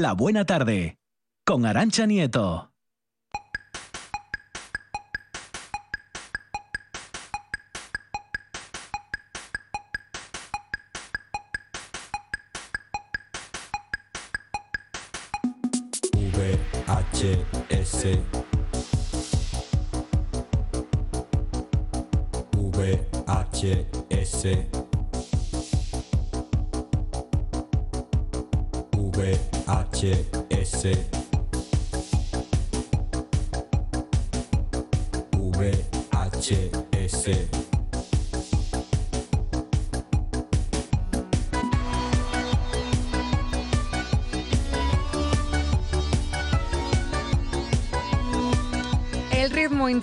La Buena Tarde, con Arancha Nieto. VHS VHS VHS VHS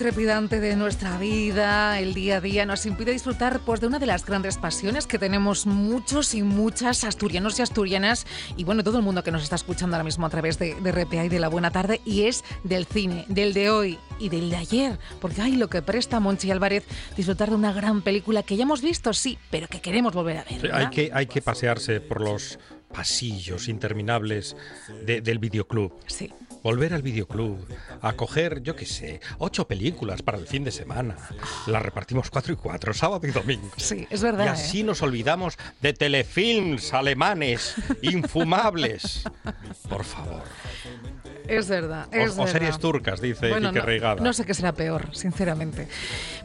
ritmo intrepidante de nuestra vida, el día a día, nos impide disfrutar pues, de una de las grandes pasiones que tenemos muchos y muchas asturianos y asturianas, y bueno, todo el mundo que nos está escuchando ahora mismo a través de, de RPA y de La Buena Tarde, y es del cine, del de hoy y del de ayer, porque hay lo que presta Monchi Álvarez disfrutar de una gran película que ya hemos visto, sí, pero que queremos volver a ver. ¿verdad? hay, que, hay que pasearse por los pasillos interminables de- del videoclub. Sí. Volver al videoclub, a coger, yo qué sé, ocho películas para el fin de semana. Las repartimos cuatro y cuatro, sábado y domingo. Sí, es verdad. Y ¿eh? así nos olvidamos de telefilms alemanes infumables. Por favor. Es verdad. O, Es o verdad. series turcas, dice Bueno, Quique no, Reigada. no sé qué será peor, sinceramente.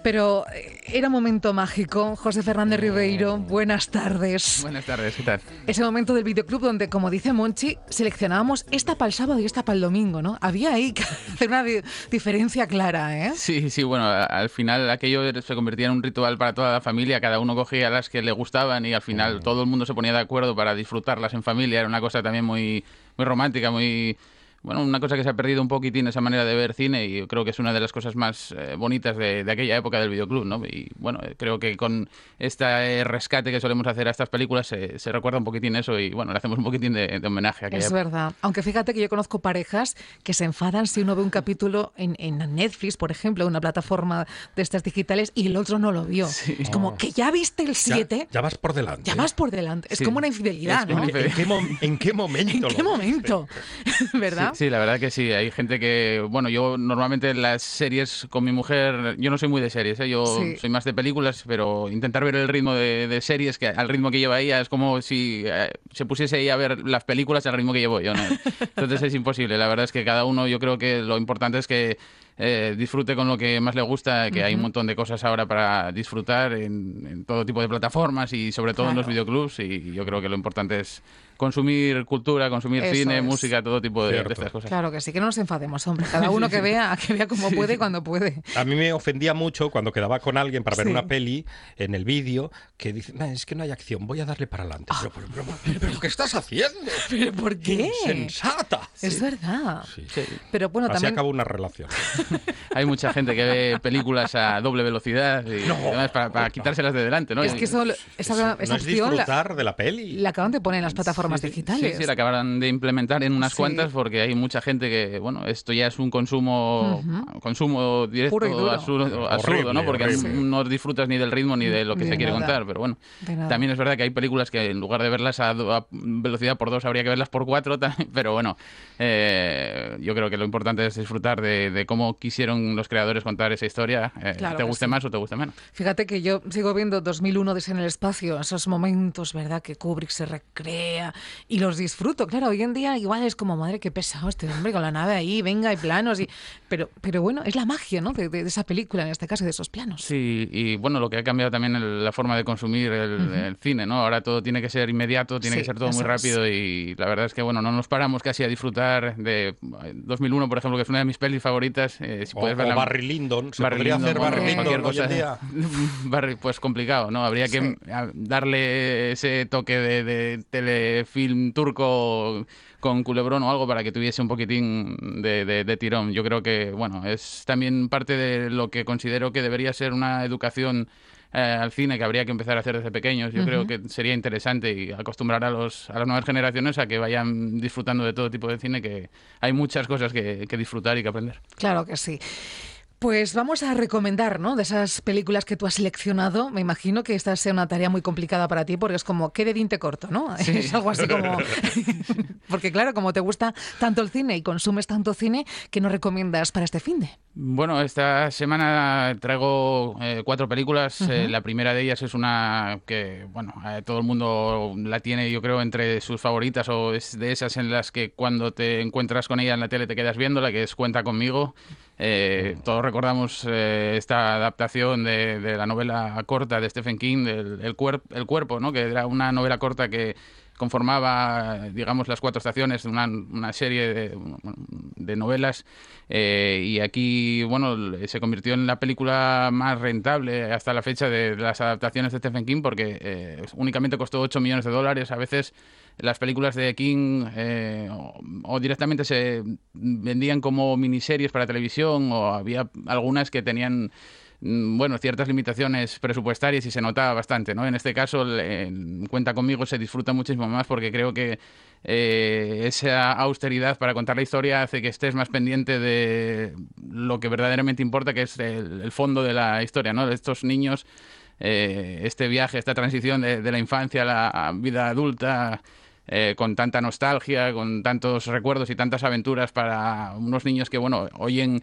Pero eh, era un momento mágico. José Fernández Ribeiro, buenas tardes. Buenas tardes, ¿qué tal? Ese momento del videoclub donde, como dice Monchi, seleccionábamos esta para el sábado y esta para el domingo, ¿no? Había ahí que hacer una di- diferencia clara, ¿eh? Sí, sí, bueno, al final aquello se convertía en un ritual para toda la familia, cada uno cogía las que le gustaban y al final todo el mundo se ponía de acuerdo para disfrutarlas en familia, era una cosa también muy, muy romántica, muy... Bueno, una cosa que se ha perdido un poquitín esa manera de ver cine y creo que es una de las cosas más eh, bonitas de, de aquella época del videoclub, ¿no? Y bueno, eh, creo que con este rescate que solemos hacer a estas películas se, se recuerda un poquitín eso y bueno, le hacemos un poquitín de, de homenaje a aquella Es época. verdad. Aunque fíjate que yo conozco parejas que se enfadan si uno ve un capítulo en, en Netflix, por ejemplo, una plataforma de estas digitales, y el otro no lo vio. Es como que ya viste el Ya- 7, Ya, vas por delante. ya vas por delante. Es Sí. como una infidelidad, ¿no? ¿En qué, mom- en qué momento? ¿En qué momento? ¿Verdad? Sí, sí, la verdad que sí. Hay gente que, bueno, yo normalmente las series con mi mujer, yo no soy muy de series, ¿eh? yo Sí. soy más de películas, pero intentar ver el ritmo de, de series, que al ritmo que lleva ella, es como si eh, se pusiese ella a ver las películas al ritmo que llevo yo. ¿no? Entonces es imposible. La verdad es que cada uno, yo creo que lo importante es que eh, disfrute con lo que más le gusta, que hay un montón de cosas ahora para disfrutar en, en todo tipo de plataformas y sobre todo en los videoclubs y yo creo que lo importante es consumir cultura, consumir Eso cine, es. música, todo tipo de, estas cosas. Claro que sí, que no nos enfademos, hombre. Cada uno que vea, que vea como puede y cuando puede. A mí me ofendía mucho cuando quedaba con alguien para ver Sí. una peli en el vídeo que dice, "Nah, es que no hay acción, voy a darle para adelante. Pero, pero, pero, pero, pero, ¿qué estás haciendo? ¿Pero por qué? Insensata. Es verdad. Sí. Pero bueno, Así también... acaba una relación. Hay mucha gente que ve películas a doble velocidad y además para, para quitárselas de delante, ¿no? Es que eso, esa, esa no es la, disfrutar de la peli. la acaban de poner en las plataformas Sí, sí, digitales. Sí, sí, la acabarán de implementar en unas Sí. cuantas porque hay mucha gente que, bueno, esto ya es un consumo consumo directo Puro y duro. absurdo, absurdo, Horrible, ¿no? Porque horrible. no disfrutas ni del ritmo ni de lo que De se quiere nada. contar, pero bueno. También es verdad que hay películas que en lugar de verlas a, a velocidad por dos habría que verlas por cuatro, pero bueno, eh, yo creo que lo importante es disfrutar de, de cómo quisieron los creadores contar esa historia, eh, Claro te guste sí. más o te guste menos. Fíjate que yo sigo viendo 2001 desde en el espacio, esos momentos, ¿verdad? Que Kubrick se recrea y los disfruto. Claro, hoy en día igual es como, madre, qué pesado este hombre con la nave ahí, venga, y planos. Y... Pero, pero bueno, es la magia, ¿no? De, de- de esa película, en este caso, de esos planos. Sí, y bueno, lo que ha cambiado también el- la forma de consumir el, el cine, ¿no? Ahora todo tiene que ser inmediato, tiene Sí, que ser todo muy es. rápido y la verdad es que, bueno, no nos paramos casi a disfrutar de eh, 2001, por ejemplo, que es una de mis pelis favoritas. eh, si O, puedes o verla... Barry Lyndon. ¿Se Barry podría Lyndon, hacer bueno, Barry cualquier Lyndon hoy en cosa. día? Barry, pues complicado, ¿no? Habría que Sí. a- darle ese toque de, de telefilm turco con culebrón o algo para que tuviese un poquitín de, de- de tirón. Yo creo que, bueno, es también parte de lo que considero que debería ser una educación eh, al cine que habría que empezar a hacer desde pequeños. Yo creo que sería interesante y acostumbrar a, los, a las nuevas generaciones a que vayan disfrutando de todo tipo de cine, que hay muchas cosas que, que disfrutar y que aprender. Claro que sí. Pues vamos a recomendar, ¿no? De esas películas que tú has seleccionado. Me imagino que esta sea una tarea muy complicada para ti porque es como, ¿qué de dinte corto, no? Es algo así como... porque claro, como te gusta tanto el cine y consumes tanto cine, ¿qué nos recomiendas para este fin de? Bueno, esta semana traigo eh, cuatro películas. Eh, la primera de ellas es una que, bueno, eh, todo el mundo la tiene, yo creo, entre sus favoritas o es de esas en las que cuando te encuentras con ella en la tele te quedas viéndola, que es Cuenta conmigo. Todos recordamos esta adaptación de, la novela corta de Stephen King, del el, el Cuerpo, ¿no? que era una novela corta que conformaba, digamos, las cuatro estaciones de una, una serie de, novelas eh, y aquí, bueno, se convirtió en la película más rentable hasta la fecha de, las adaptaciones de Stephen King porque eh, únicamente costó 8 millones de dólares. A veces las películas de King eh, o, directamente se vendían como miniseries para televisión o había algunas que tenían Mm, bueno, ciertas limitaciones presupuestarias y se notaba bastante, ¿no? En este caso, en Cuenta conmigo se disfruta muchísimo más porque creo que eh, esa austeridad para contar la historia hace que estés más pendiente de lo que verdaderamente importa, que es el, fondo de la historia, ¿no? Estos niños, eh, este viaje, esta transición de, la infancia a la vida adulta. Eh, con tanta nostalgia, con tantos recuerdos y tantas aventuras para unos niños que, bueno, oyen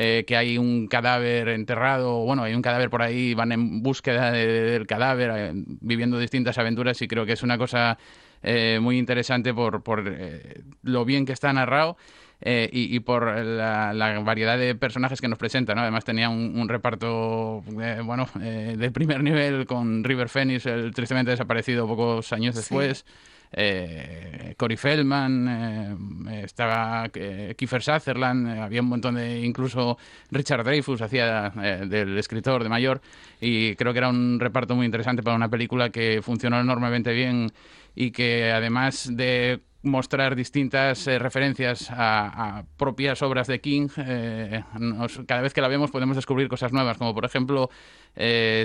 eh, que hay un cadáver enterrado, bueno, hay un cadáver por ahí, van en búsqueda del cadáver, eh, viviendo distintas aventuras y creo que es una cosa eh, muy interesante por, por lo bien que está narrado. y, por la, variedad de personajes que nos presenta, ¿no? Además tenía un, reparto, bueno, de primer nivel con River Phoenix, el tristemente desaparecido pocos años después eh, Cory Feldman, eh, estaba eh, Kiefer Sutherland, eh, había un montón de, incluso Richard Dreyfus hacía del escritor de mayor y creo que era un reparto muy interesante para una película que funcionó enormemente bien y que además de mostrar distintas referencias a, propias obras de King. cada vez que la vemos podemos descubrir cosas nuevas, como por ejemplo,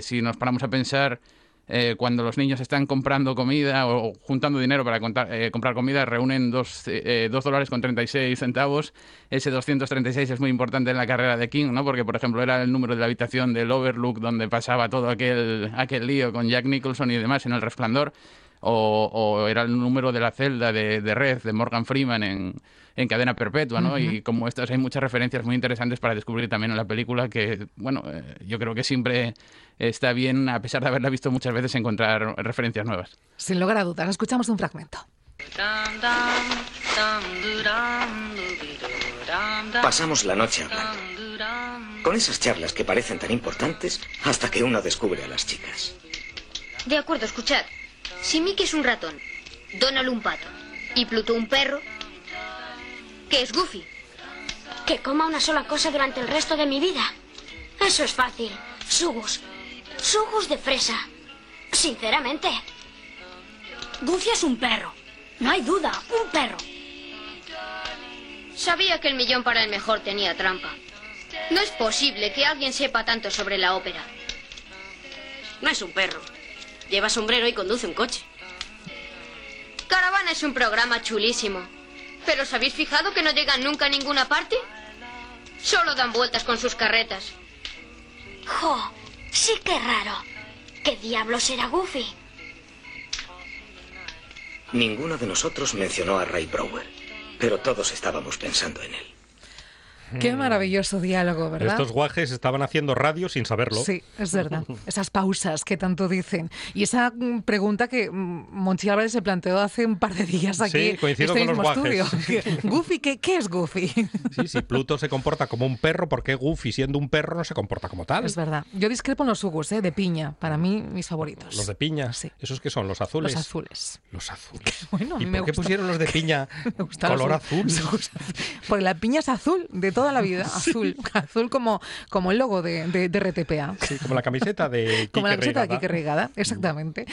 si nos paramos a pensar eh, cuando los niños están comprando comida o juntando dinero para eh, comprar comida, reúnen 2 eh, dólares con 36 centavos. Ese 236 es muy importante en la carrera de King, ¿no? porque, por ejemplo, era el número de la habitación del Overlook donde pasaba todo aquel, aquel lío con Jack Nicholson y demás en El Resplandor o, era el número de la celda de, Red, de Morgan Freeman en, cadena perpetua, ¿no? Y como estas hay muchas referencias muy interesantes para descubrir también en la película que, bueno, eh, yo creo que siempre está bien, a pesar de haberla visto muchas veces, encontrar referencias nuevas. Sin lugar a dudas, escuchamos un fragmento. Pasamos la noche hablando. Con esas charlas que parecen tan importantes hasta que uno descubre a las chicas. De acuerdo, escuchad. Si Mickey es un ratón, Donald un pato y Pluto un perro, ¿qué es Goofy? Que coma una sola cosa durante el resto de mi vida. Eso es fácil. Sugus. Sugus de fresa. Sinceramente. Goofy es un perro. No hay duda, un perro. Sabía que el millón para el mejor tenía trampa. No es posible que alguien sepa tanto sobre la ópera. No es un perro. Lleva sombrero y conduce un coche. Caravana es un programa chulísimo. ¿Pero os habéis fijado que no llegan nunca a ninguna parte? Solo dan vueltas con sus carretas. ¡Jo! Sí que raro. ¿Qué diablos era Goofy? Ninguno de nosotros mencionó a Ray Brower, pero todos estábamos pensando en él. Qué maravilloso diálogo, ¿verdad? Estos guajes estaban haciendo radio sin saberlo. Sí, es verdad. Esas pausas que tanto dicen. Y esa mm, pregunta que mm, Monchi Álvarez se planteó hace un par de días aquí sí, coincido este con los estudio. Goofy, ¿qué, ¿qué, es Goofy? Sí, si Pluto se comporta como un perro, ¿por qué Goofy, siendo un perro, no se comporta como tal? Es verdad. Yo discrepo en los Hugus, ¿eh? de piña. Para mí, mis favoritos. ¿Los de piña? Sí. ¿Esos qué son? ¿Los azules? Los azules. Los azules. Bueno, a mí ¿Y me por qué pusieron los de piña color azul? Porque la piña es azul de toda la vida. Azul azul, como, como el logo de, de, RTPA. Sí, como la camiseta de Como la camiseta de Kike Regada, exactamente.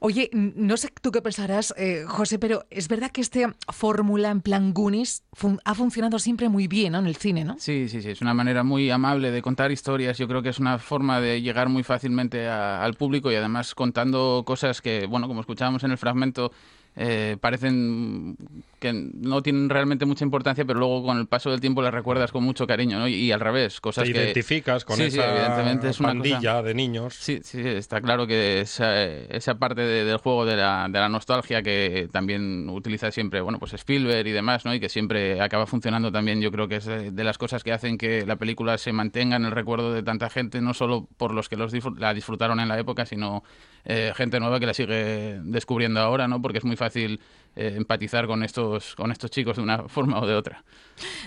Oye, no sé tú qué pensarás, eh, José, pero es verdad que este fórmula en plan Goonies ha funcionado siempre muy bien en el cine, ¿no? Sí, sí, sí, es una manera muy amable de contar historias. Yo creo que es una forma de llegar muy fácilmente al público y además contando cosas que, bueno, como escuchábamos en el fragmento, eh, parecen que no tienen realmente mucha importancia, pero luego con el paso del tiempo las recuerdas con mucho cariño, ¿no? Y, al revés, cosas Te que... identificas con Sí, sí, esa evidentemente es una pandilla cosa- de niños. Sí, sí, está claro que esa, esa parte de- del juego de la, de la nostalgia que también utiliza siempre, bueno, pues Spielberg y demás, ¿no? Y que siempre acaba funcionando también, yo creo que es de, de las cosas que hacen que la película se mantenga en el recuerdo de tanta gente, no solo por los que los la disfrutaron en la época, sino eh, gente nueva que la sigue descubriendo ahora, ¿no? Porque es muy fácil eh, empatizar con estos, con estos chicos de una forma o de otra.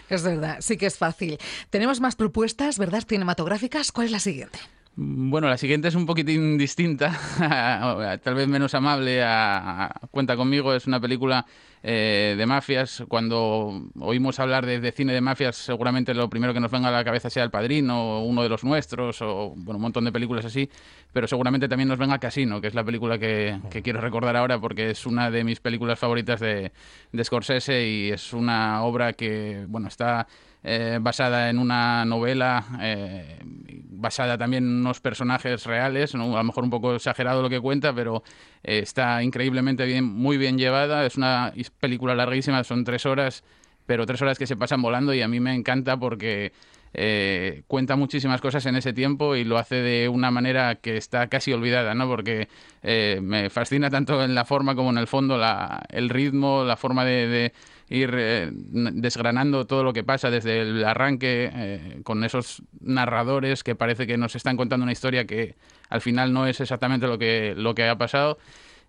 Es verdad, sí que es fácil. Tenemos más propuestas, ¿verdad? Cinematográficas. ¿Cuál es la siguiente? Bueno, la siguiente es un poquitín distinta, tal vez menos amable a, Cuenta conmigo. Es una película eh, de mafias. Cuando oímos hablar de, cine de mafias, seguramente lo primero que nos venga a la cabeza sea El Padrino, o uno de los nuestros, o bueno, un montón de películas así. Pero seguramente también nos venga Casino, que es la película que, que quiero recordar ahora porque es una de mis películas favoritas de, de Scorsese y es una obra que, bueno, está eh, basada en una novela, eh, basada también en unos personajes reales, ¿no? a lo mejor un poco exagerado lo que cuenta, pero eh, está increíblemente bien, muy bien llevada. Es una película larguísima, son tres horas, pero tres horas que se pasan volando y a mí me encanta porque eh, cuenta muchísimas cosas en ese tiempo y lo hace de una manera que está casi olvidada, ¿no? Porque me fascina tanto en la forma como en el fondo la, el ritmo, la forma de, de ir eh, desgranando todo lo que pasa desde el arranque eh, con esos narradores que parece que nos están contando una historia que al final no es exactamente lo que, lo que ha pasado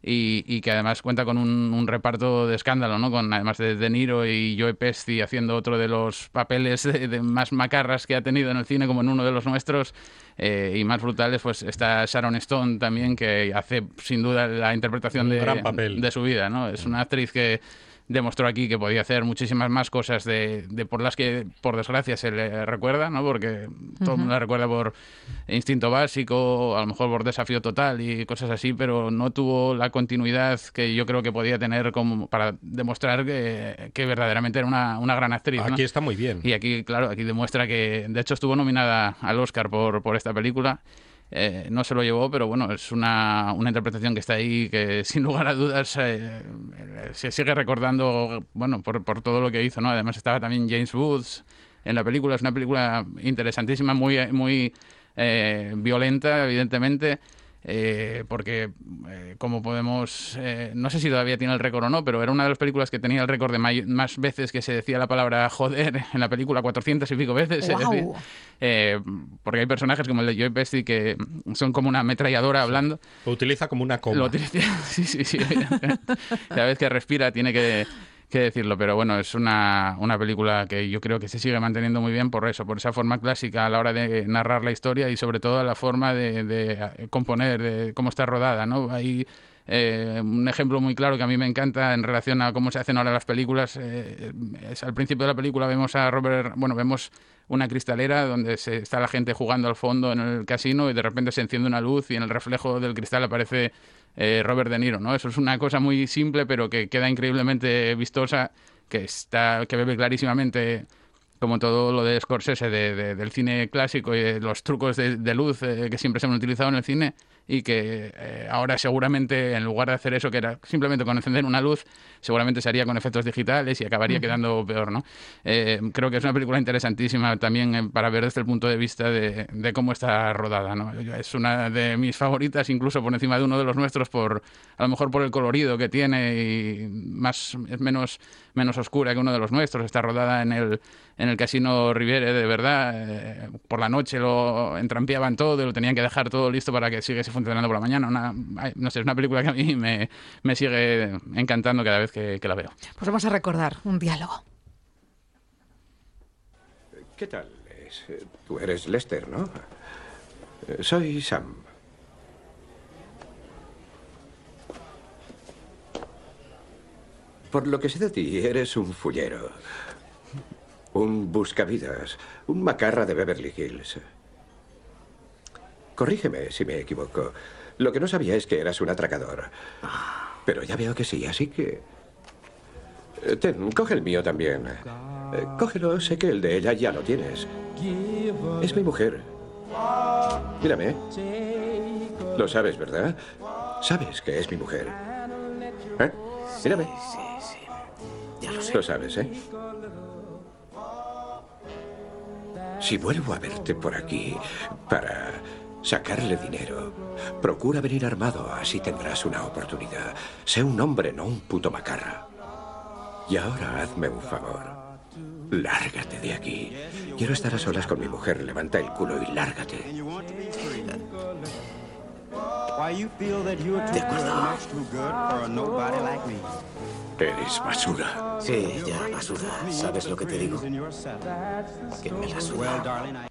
y, y que además cuenta con un, un reparto de escándalo, ¿no? Con además de De Niro y Joe Pesci haciendo otro de los papeles de, de más macarras que ha tenido en el cine, como en uno de los nuestros, eh, y más brutales, pues está Sharon Stone también, que hace sin duda la interpretación de, gran papel. de su vida, ¿no? Es una actriz que demostró aquí que podía hacer muchísimas más cosas de, de por las que por desgracia se le recuerda, ¿no? Porque todo el mundo la recuerda por instinto básico, a lo mejor por desafío total y cosas así, pero no tuvo la continuidad que yo creo que podía tener como para demostrar que, que verdaderamente era una, una gran actriz. ¿no? Aquí está muy bien. Y aquí, claro, aquí demuestra que, de hecho, estuvo nominada al Oscar por, por esta película. Eh, no se lo llevó, pero bueno, es una, una interpretación que está ahí que sin lugar a dudas eh, se sigue recordando, bueno, por, por todo lo que hizo, ¿no? Además estaba también James Woods en la película, es una película interesantísima, muy, muy eh, violenta, evidentemente. Eh, porque eh, como podemos eh, no sé si todavía tiene el récord o no pero era una de las películas que tenía el récord de más veces que se decía la palabra joder en la película 400 y pico veces decía. Eh, porque hay personajes como el de Joey Pesci que son como una ametralladora hablando Lo utiliza como una coma. lo utiliza- sí, sí, sí. Cada vez que respira tiene que, que decirlo, pero bueno, es una, una película que yo creo que se sigue manteniendo muy bien por eso, por esa forma clásica a la hora de narrar la historia y sobre todo la forma de, de componer, de cómo está rodada, ¿no? Hay eh, un ejemplo muy claro que a mí me encanta en relación a cómo se hacen ahora las películas. eh, es al principio de la película vemos a Robert, bueno, vemos una cristalera donde se, está la gente jugando al fondo en el casino y de repente se enciende una luz y en el reflejo del cristal aparece eh, Robert De Niro, ¿no? Eso es una cosa muy simple pero que queda increíblemente vistosa, que está, que bebe clarísimamente como todo lo de Scorsese, de- de- del cine clásico y los trucos de, luz que siempre se han utilizado en el cine y que eh, ahora seguramente en lugar de hacer eso que era simplemente con encender una luz, seguramente se haría con efectos digitales y acabaría quedando peor, ¿no? Eh, creo que es una película interesantísima también eh, para ver desde el punto de vista de, de cómo está rodada, ¿no? Es una de mis favoritas, incluso por encima de uno de los nuestros, por a lo mejor por el colorido que tiene y más es menos menos oscura que uno de los nuestros. Está rodada en el en el casino Riviere, de verdad. eh, por la noche lo entrampeaban todo y lo tenían que dejar todo listo para que siguiese funcionando por la mañana. Una, no sé, es una película que a mí me, me sigue encantando cada vez que, que la veo. Pues vamos a recordar un diálogo. ¿Qué tal? Eh, Tú eres Lester, ¿no? Eh, Soy Sam. Por lo que sé de ti, eres un fullero. Un buscavidas. Un macarra de Beverly Hills. Corrígeme si me equivoco. Lo que no sabía es que eras un atracador. Pero ya veo que sí, así que... Eh, Ten, coge el mío también. Eh, cógelo, sé que el de ella ya lo tienes. Es mi mujer. Mírame. Lo sabes, ¿verdad? Sabes que es mi mujer. ¿Eh? Mírame. Sí, sí. Ya lo sé. Lo sabes, ¿eh? Si vuelvo a verte por aquí para sacarle dinero, procura venir armado, así tendrás una oportunidad. Sé un hombre, no un puto macarra. Y ahora hazme un favor. Lárgate de aquí. Quiero estar a solas con mi mujer. Levanta el culo y lárgate. De acuerdo. Eres basura. Sí, ya, basura. ¿Sabes lo que te digo? Que me la suda.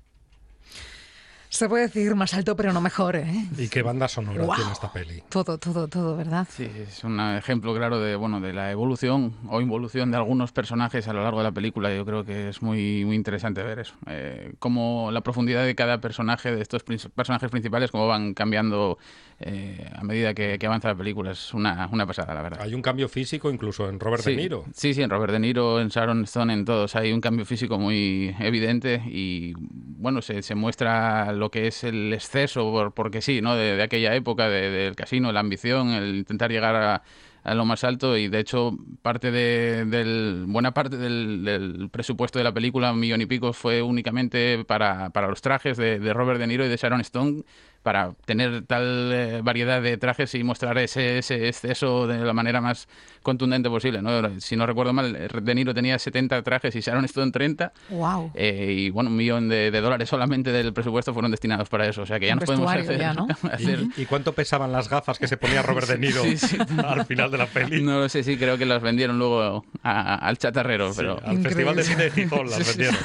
Se puede decir más alto, pero no mejor, ¿eh? ¿Y qué banda sonora Guau. tiene esta peli? Todo, todo, todo, ¿verdad? Sí, es un ejemplo claro de bueno de la evolución o involución de algunos personajes a lo largo de la película. Yo creo que es muy, muy interesante ver eso. Eh, cómo la profundidad de cada personaje, de estos prin- personajes principales, cómo van cambiando eh, a medida que, que avanza la película. Es una, una pasada, la verdad. Hay un cambio físico incluso en Robert sí, De Niro. Sí, sí, en Robert De Niro, en Sharon Stone, en todos hay un cambio físico muy evidente y bueno, se, se muestra lo que es el exceso, por- porque sí, ¿no? De, de aquella época, de- del casino, la ambición, el intentar llegar a, a lo más alto y de hecho parte de, del, buena parte del, del presupuesto de la película, un millón y pico, fue únicamente para, para los trajes de, de Robert De Niro y de Sharon Stone para tener tal eh, variedad de trajes y mostrar ese, ese exceso de la manera más contundente posible. ¿no? Si no recuerdo mal, De Niro tenía 70 trajes y Sharon Stone 30. Wow. eh, y bueno, un millón de, de dólares solamente del presupuesto fueron destinados para eso. O sea que ya Un nos podemos hacer, ya, ¿no? hacer- ¿Y cuánto pesaban las gafas que se ponía Robert De Niro Sí, sí. al final de la peli? No lo sé, sí, creo que las vendieron luego a- al chatarrero. pero Al Festival de Cine de Gijón las Sí, sí, vendieron.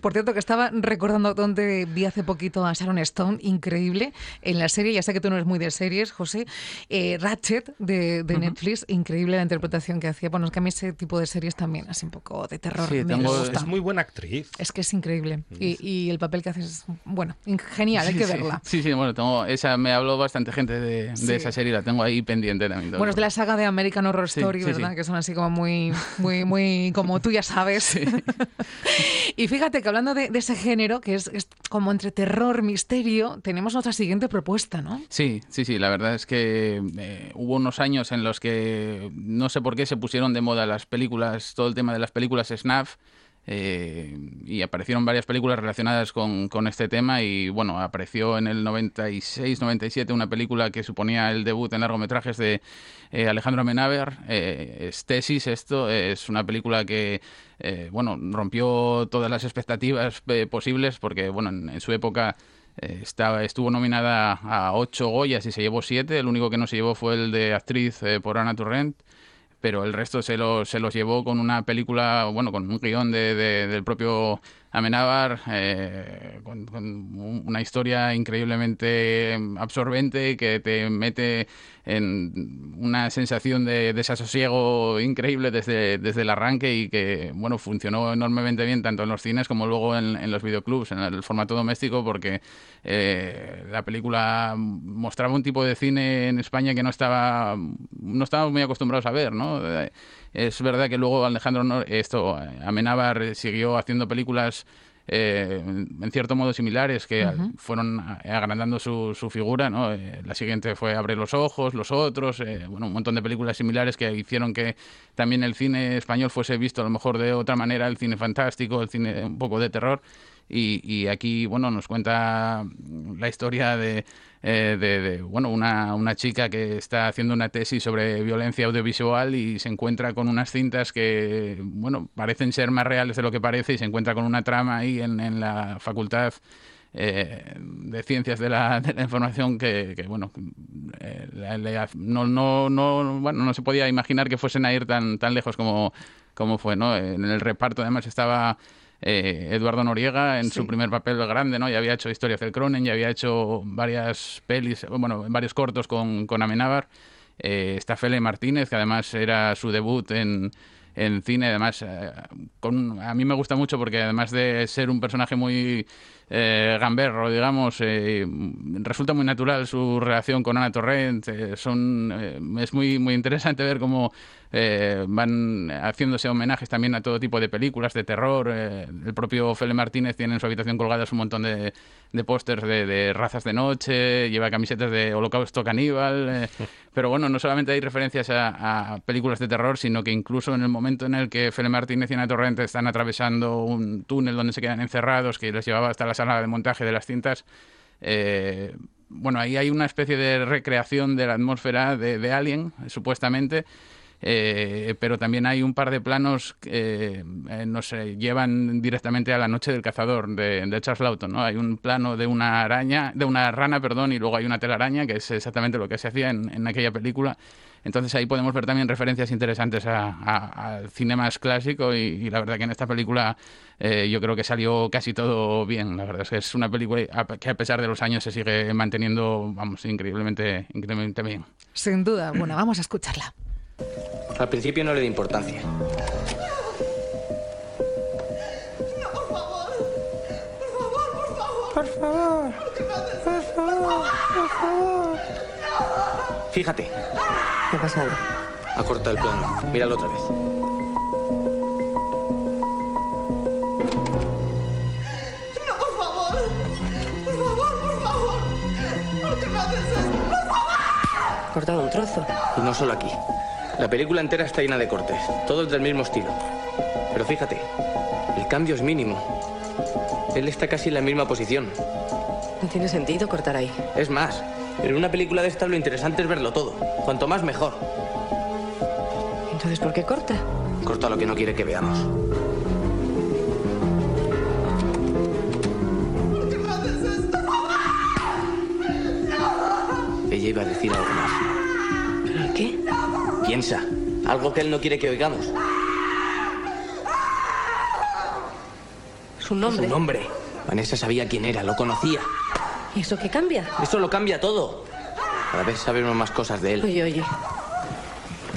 Por cierto, que estaba recordando donde vi hace poquito a Sharon Stone, increíble, en la serie, ya sé que tú no eres muy de series, José, eh, Ratchet de, de Netflix, increíble la interpretación que hacía. Bueno, es que a mí ese tipo de series también, así un poco de terror, Sí, me tengo- gusta. Es muy buena actriz. Es que es increíble. Y, y el papel que hace es, bueno, genial, hay Sí, que sí. verla. Sí, sí, bueno, tengo, esa me habló bastante gente de, de esa serie, la tengo ahí pendiente también. Bueno, es de la saga de American Horror Story, ¿verdad? Que son así como muy, muy, muy, como tú ya sabes. y fíjate que hablando de, de ese género, que es, es como entre terror, misterio, tenemos nuestra siguiente propuesta, ¿no? Sí, sí, sí, la verdad es que eh, hubo unos años en los que no sé por qué se pusieron de moda las películas, todo el tema de las películas snuff. eh, y aparecieron varias películas relacionadas con, este tema y bueno, apareció en el 96-97 una película que suponía el debut en largometrajes de eh, Alejandro Amenábar, eh, es Tesis, esto es una película que bueno, rompió todas las expectativas posibles porque bueno, en- en su época estaba, estuvo nominada a ocho Goyas y se llevó siete. El único que no se llevó fue el de actriz eh, por Ana Torrent. Pero el resto se los, se los llevó con una película, bueno, con un guion de, de- del propio Amenábar, eh, con, con un- una historia increíblemente absorbente que te mete en una sensación de desasosiego increíble desde, desde el arranque y que, bueno, funcionó enormemente bien tanto en los cines como luego en, los videoclubs, en el formato doméstico, porque eh, la película mostraba un tipo de cine en España que no estaba no estábamos muy acostumbrados a ver, ¿no? Eh, Es verdad que luego Alejandro esto Amenábar siguió haciendo películas eh, en cierto modo similares que fueron agrandando su, su figura, ¿no? Eh, la siguiente fue Abre los ojos, Los otros, eh, bueno, un montón de películas similares que hicieron que también el cine español fuese visto a lo mejor de otra manera, el cine fantástico, el cine un poco de terror. Y, y aquí, bueno, nos cuenta la historia de, eh, de, bueno, una, una chica que está haciendo una tesis sobre violencia audiovisual y se encuentra con unas cintas que, bueno, parecen ser más reales de lo que parece y se encuentra con una trama ahí en, en la facultad eh, de ciencias de la, de la información que, que, bueno, eh, no, no, no, bueno, no se podía imaginar que fuesen a ir tan, tan lejos como, como fue, ¿no? En el reparto además estaba eh, Eduardo Noriega en su primer papel grande, ¿no? Ya había hecho Historias del Cronen, ya había hecho varias pelis, bueno, varios cortos con, con Amenábar. Eh, está Fele Martínez, que además era su debut en, en cine, además, eh, con, a mí me gusta mucho porque además de ser un personaje muy eh, gamberro, digamos. Eh, resulta muy natural su relación con Ana Torrent. Eh, son, es muy, muy interesante ver cómo van haciéndose homenajes también a todo tipo de películas de terror. el propio Fele Martínez tiene en su habitación colgadas un montón de, de pósters de, razas de noche, lleva camisetas de Holocausto Caníbal. pero bueno, no solamente hay referencias a, a, películas de terror, sino que incluso en el momento en el que Fele Martínez y Ana Torrent están atravesando un túnel donde se quedan encerrados, que les llevaba hasta las de montaje de las cintas, eh, bueno, ahí hay una especie de recreación de la atmósfera de, Alien, supuestamente. Eh, pero también hay un par de planos que eh, nos llevan directamente a la noche del cazador de, de, Charles Lawton, ¿no? Hay un plano de una araña, de una rana, perdón, y luego hay una telaraña, que es exactamente lo que se hacía en, en aquella película. Entonces ahí podemos ver también referencias interesantes al cine más clásico y, la verdad que en esta película eh, yo creo que salió casi todo bien. La verdad es que es una película que a pesar de los años se sigue manteniendo, vamos, increíblemente, increíblemente bien. Sin duda. Bueno, vamos a escucharla. Al principio no le di importancia. Por favor, por favor, por favor. Fíjate. ¿Qué ha pasado? Ha cortado el plano. Míralo otra vez. No, por favor. Por favor, por favor. ¿Por qué me haces esto? ¡Por favor! Cortado un trozo. Y no solo aquí. La película entera está llena de cortes, todos del mismo estilo. Pero fíjate, el cambio es mínimo. Él está casi en la misma posición. No tiene sentido cortar ahí. Es más, en una película de esta lo interesante es verlo todo. Cuanto más mejor. Entonces, ¿por qué corta? Corta lo que no quiere que veamos. Ella iba a decir algo más. ¿Pero qué? Piensa. Algo que él no quiere que oigamos. Su nombre. Su nombre. Vanessa sabía quién era, lo conocía. ¿Y eso qué cambia? Eso lo cambia todo. Cada vez sabemos más cosas de él. Oye, oye.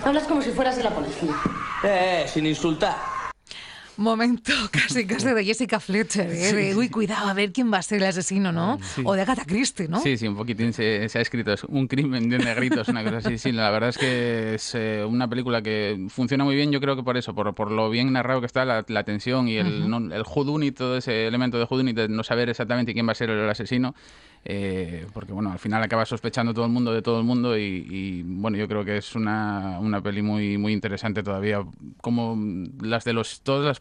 Hablas como si fueras de la policía. Eh, eh sin insultar. Momento casi casi de Jessica Fletcher, ¿eh? uy, cuidado, a ver quién va a ser el asesino, ¿no? O de Agatha Christie, ¿no? Sí, sí, un poquitín se, ha escrito, es un crimen de negritos, una cosa así. Sí, la verdad es que es eh, una película que funciona muy bien, yo creo que por eso, por, por lo bien narrado que está, la, tensión y el, uh el todo ese elemento de Houdini de no saber exactamente quién va a ser el asesino. Eh, porque bueno, al final acaba sospechando todo el mundo de todo el mundo y, bueno, yo creo que es una, una, peli muy, muy interesante todavía, como las de los todos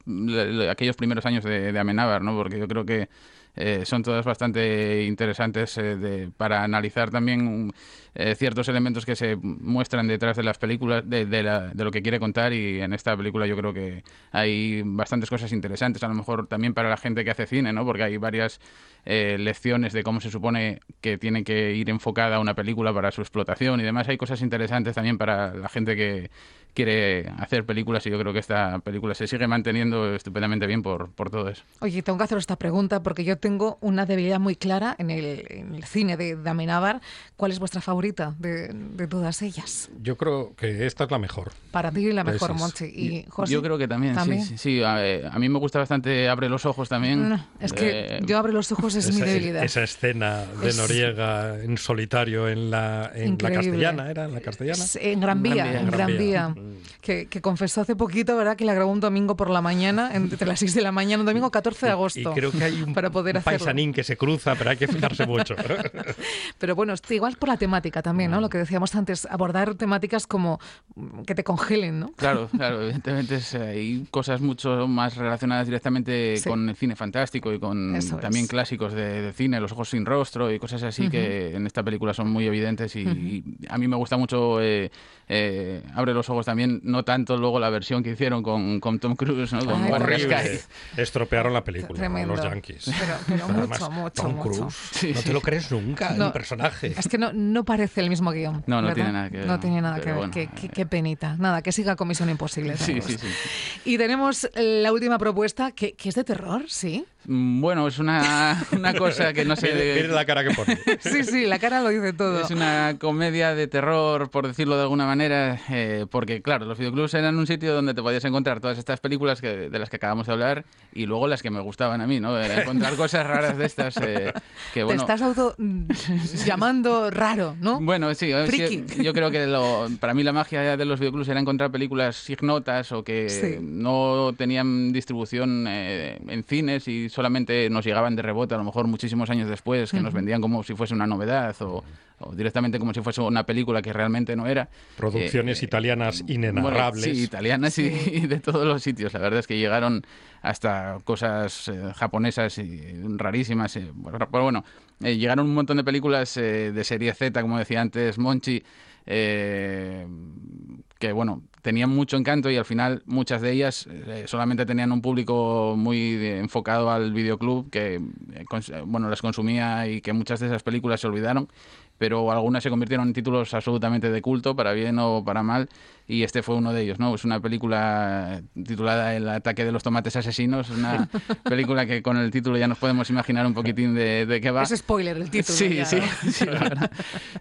aquellos primeros años de, de Amenábar, ¿no? Porque yo creo que eh, son todas bastante interesantes eh, para analizar también eh, ciertos elementos que se muestran detrás de las películas, de, de, lo que quiere contar y en esta película yo creo que hay bastantes cosas interesantes, a lo mejor también para la gente que hace cine, ¿no? porque hay varias lecciones de cómo se supone que tiene que ir enfocada una película para su explotación y demás. Hay cosas interesantes también para la gente que quiere hacer películas y yo creo que esta película se sigue manteniendo estupendamente bien por, por todo eso. Oye, tengo que hacer esta pregunta porque yo tengo una debilidad muy clara en el, cine de Amenábar. ¿Cuál es vuestra favorita de, todas ellas? Yo creo que esta es la mejor. Para ti la mejor, Monchi. ¿Y Yo creo que también, sí. sí, A, mí me gusta bastante Abre los ojos también. es que eh, yo Abre los ojos es mi debilidad. Esa escena de Noriega en solitario en la, en la castellana, ¿era? ¿En la castellana? En Gran Vía, en Gran Vía que, confesó hace poquito, ¿verdad?, que la grabó un domingo por la mañana, entre las 6 de la mañana, un domingo 14 de agosto. Y creo que hay un, para poder paisanín que se cruza, pero hay que fijarse mucho. pero bueno, igual por la temática también, ¿no? Lo que decíamos antes, abordar temáticas como que te congelen, ¿no? Claro, claro, evidentemente hay cosas mucho más relacionadas directamente con el cine fantástico y con también clásicos de, cine, Los ojos sin rostro y cosas así que en esta película son muy evidentes y, a mí me gusta mucho eh, eh, Abre los ojos también no tanto luego la versión que hicieron con, con Tom Cruise, ¿no? Con horrible. Estropearon la película, los Yankees. Pero, mucho, mucho, Tom Cruise, no te lo crees nunca, el personaje. Es que no, no parece el mismo guion. No, no tiene nada que ver. No tiene nada que ver. qué, qué, penita. Nada, que siga Comisión Imposible. Sí, sí, sí. Y tenemos la última propuesta, que, que es de terror, ¿sí? Mm, Bueno, es una, una cosa que no sé... Mire- mire la cara que pone. Sí, sí, la cara lo dice todo. Es una comedia de terror, por decirlo de alguna manera, eh, porque claro, los videoclubs eran un sitio donde te podías encontrar todas estas películas que, de las que acabamos de hablar y luego las que me gustaban a mí, ¿no? Era encontrar cosas raras de estas eh, que, bueno... Te estás auto mm, llamando raro, ¿no? Bueno, sí, yo creo que lo- para mí la magia de los videoclubs era encontrar películas ignotas o que Sí. no tenían distribución eh, en cines y solamente nos llegaban de rebote, a lo mejor muchísimos años después, que nos vendían como si fuese una novedad o, o directamente como si fuese una película que realmente no era. Producciones italianas Bueno, inenarrables. sí, italianas y, y de todos los sitios. La verdad es que llegaron hasta cosas eh, japonesas y rarísimas. eh, bueno, pero bueno, eh, llegaron un montón de películas eh, de serie Z, como decía antes Monchi, eh, que bueno, tenían mucho encanto y al final muchas de ellas eh, solamente tenían un público muy enfocado al videoclub que eh, eh, bueno, las consumía y que muchas de esas películas se olvidaron pero algunas se convirtieron en títulos absolutamente de culto, para bien o para mal, y este fue uno de ellos, ¿no? Es una película titulada El ataque de los tomates asesinos, una película que con el título ya nos podemos imaginar un poquitín de, de qué va. Es spoiler el título. Sí, ya, sí, ¿no? sí, la.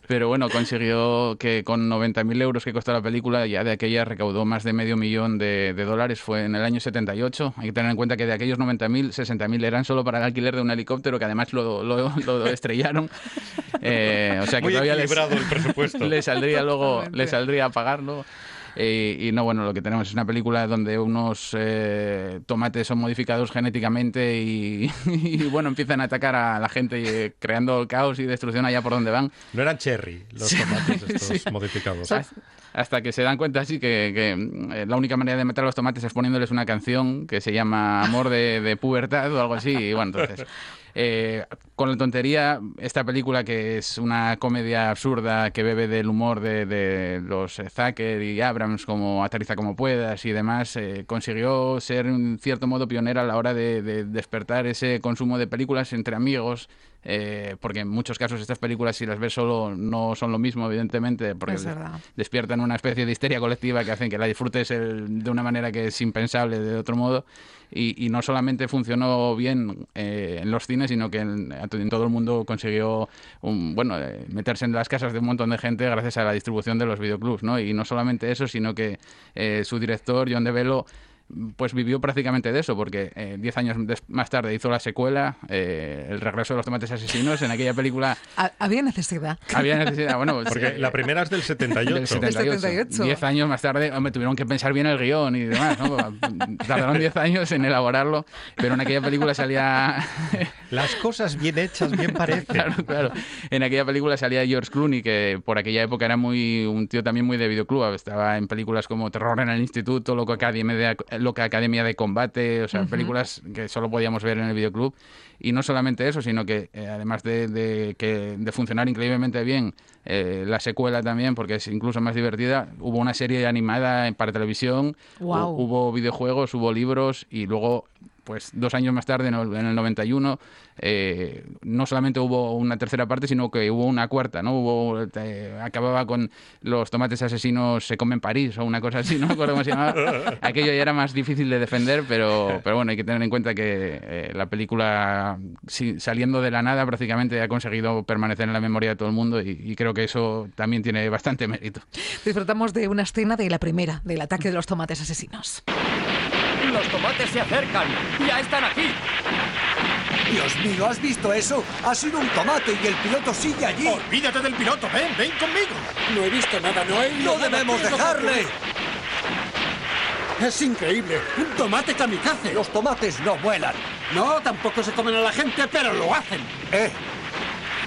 Pero bueno, consiguió que con 90.000 euros que costó la película, ya de aquella recaudó más de medio millón de, de dólares. Fue en el año 78. Hay que tener en cuenta que de aquellos 90.000, 60.000 eran solo para el alquiler de un helicóptero, que además lo, lo- lo estrellaron. Eh, o sea que Muy todavía les- el presupuesto. le saldría luego, le saldría a pagarlo. Eh, y no, bueno, lo que tenemos es una película donde unos eh, tomates son modificados genéticamente y, y, bueno, empiezan a atacar a la gente eh, creando caos y destrucción allá por donde van. No eran cherry los tomates estos Sí. modificados. Hasta- Hasta que se dan cuenta así que, que, eh, la única manera de matar a los tomates es poniéndoles una canción que se llama Amor de, de pubertad o algo así. Y bueno, entonces, eh, con la tontería, esta película que es una comedia absurda que bebe del humor de, de los Zucker y Abrams como Aterriza como puedas y demás, eh, consiguió ser en cierto modo pionera a la hora de despertar ese consumo de películas entre amigos. Eh, porque en muchos casos estas películas si las ves solo no son lo mismo evidentemente porque despiertan una especie de histeria colectiva que hacen que la disfrutes el- de una manera que es impensable de otro modo. Y, y no solamente funcionó bien eh, en los cines, sino que en, en todo el mundo consiguió un, bueno, eh, meterse en las casas de un montón de gente gracias a la distribución de los videoclubs. ¿no? Y no solamente eso, sino que eh, su director, John DeVelo, pues vivió prácticamente de eso, porque eh, diez años des- más tarde hizo la secuela, eh, El regreso de los tomates asesinos. En aquella película Ha- Había necesidad. había necesidad, bueno, pues, Porque eh, la primera es del 78. del 78. 78. Diez años más tarde, hombre, tuvieron que pensar bien el guion y demás, ¿no? Tardaron diez años en elaborarlo, pero en aquella película salía... Las cosas bien hechas, bien parecen. Claro, claro. En aquella película salía George Clooney, que por aquella época era muy un tío también muy de videoclub. Estaba en películas como Terror en el Instituto, Loca Academia de, Loca Academia de Combate, o sea, películas que solo podíamos ver en el videoclub. Y no solamente eso, sino que eh, además de, de que, de funcionar increíblemente bien eh, la secuela también, porque es incluso más divertida, hubo una serie animada para televisión, hu- hubo videojuegos, hubo libros y luego pues dos años más tarde, en el en el 91, eh, no solamente hubo una tercera parte, sino que hubo una cuarta, ¿no? Hubo, eh, acababa con los tomates asesinos se comen París o una cosa así, no cómo se llamaba. Aquello ya era más difícil de defender, pero, pero bueno, hay que tener en cuenta que eh, la película, sí, saliendo de la nada, prácticamente ha conseguido permanecer en la memoria de todo el mundo y, y creo que eso también tiene bastante mérito. Disfrutamos de una escena de la primera, del ataque de los tomates asesinos. Los tomates se acercan. Ya están aquí. Dios mío, ¿has visto eso? Ha sido un tomate y el piloto sigue allí. Olvídate del piloto. Ven, ven conmigo. No he visto nada, no he No No debemos ¿Qué es lo que dejarle. Es increíble. Un tomate kamikaze. Los tomates no vuelan. No, tampoco se comen a la gente, pero lo hacen. Eh,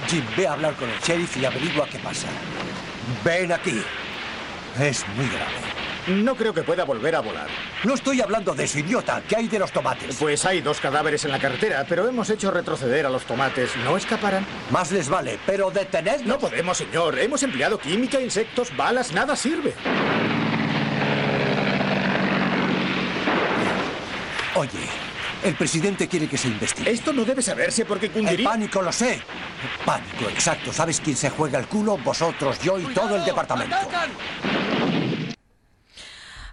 Jim, ve a hablar con el sheriff y averigua qué pasa. Ven aquí. Es muy grave. No creo que pueda volver a volar. No estoy hablando de eso, idiota. ¿Qué hay de los tomates? Pues hay dos cadáveres en la carretera, pero hemos hecho retroceder a los tomates. ¿No escaparán? Más les vale, pero detenedlos. No podemos, señor. Hemos empleado química, insectos, balas, nada sirve. Oye, el presidente quiere que se investigue. Esto no debe saberse porque El cundiría. pánico, lo sé. Pánico, exacto. ¿Sabes quién se juega el culo? Vosotros, yo y todo el departamento.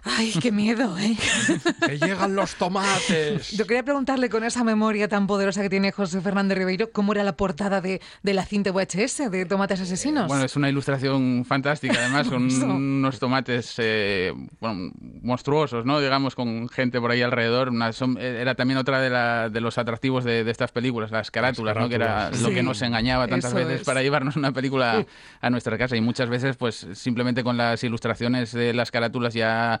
Ay, qué miedo, ¿eh? ¡Que llegan los tomates! Yo quería preguntarle con esa memoria tan poderosa que tiene José Fernández Ribeiro, ¿cómo era la portada de, de la cinta VHS de Tomates Asesinos? Bueno, es una ilustración fantástica, además, con unos tomates eh, bueno, monstruosos, ¿no? Digamos, con gente por ahí alrededor. Una- son- eh, era también otra de, la- de los atractivos de, de estas películas, las carátulas, ¿no? Que era lo que nos engañaba tantas eso veces es. para llevarnos una película a nuestra casa. Y muchas veces, pues, simplemente con las ilustraciones de las carátulas ya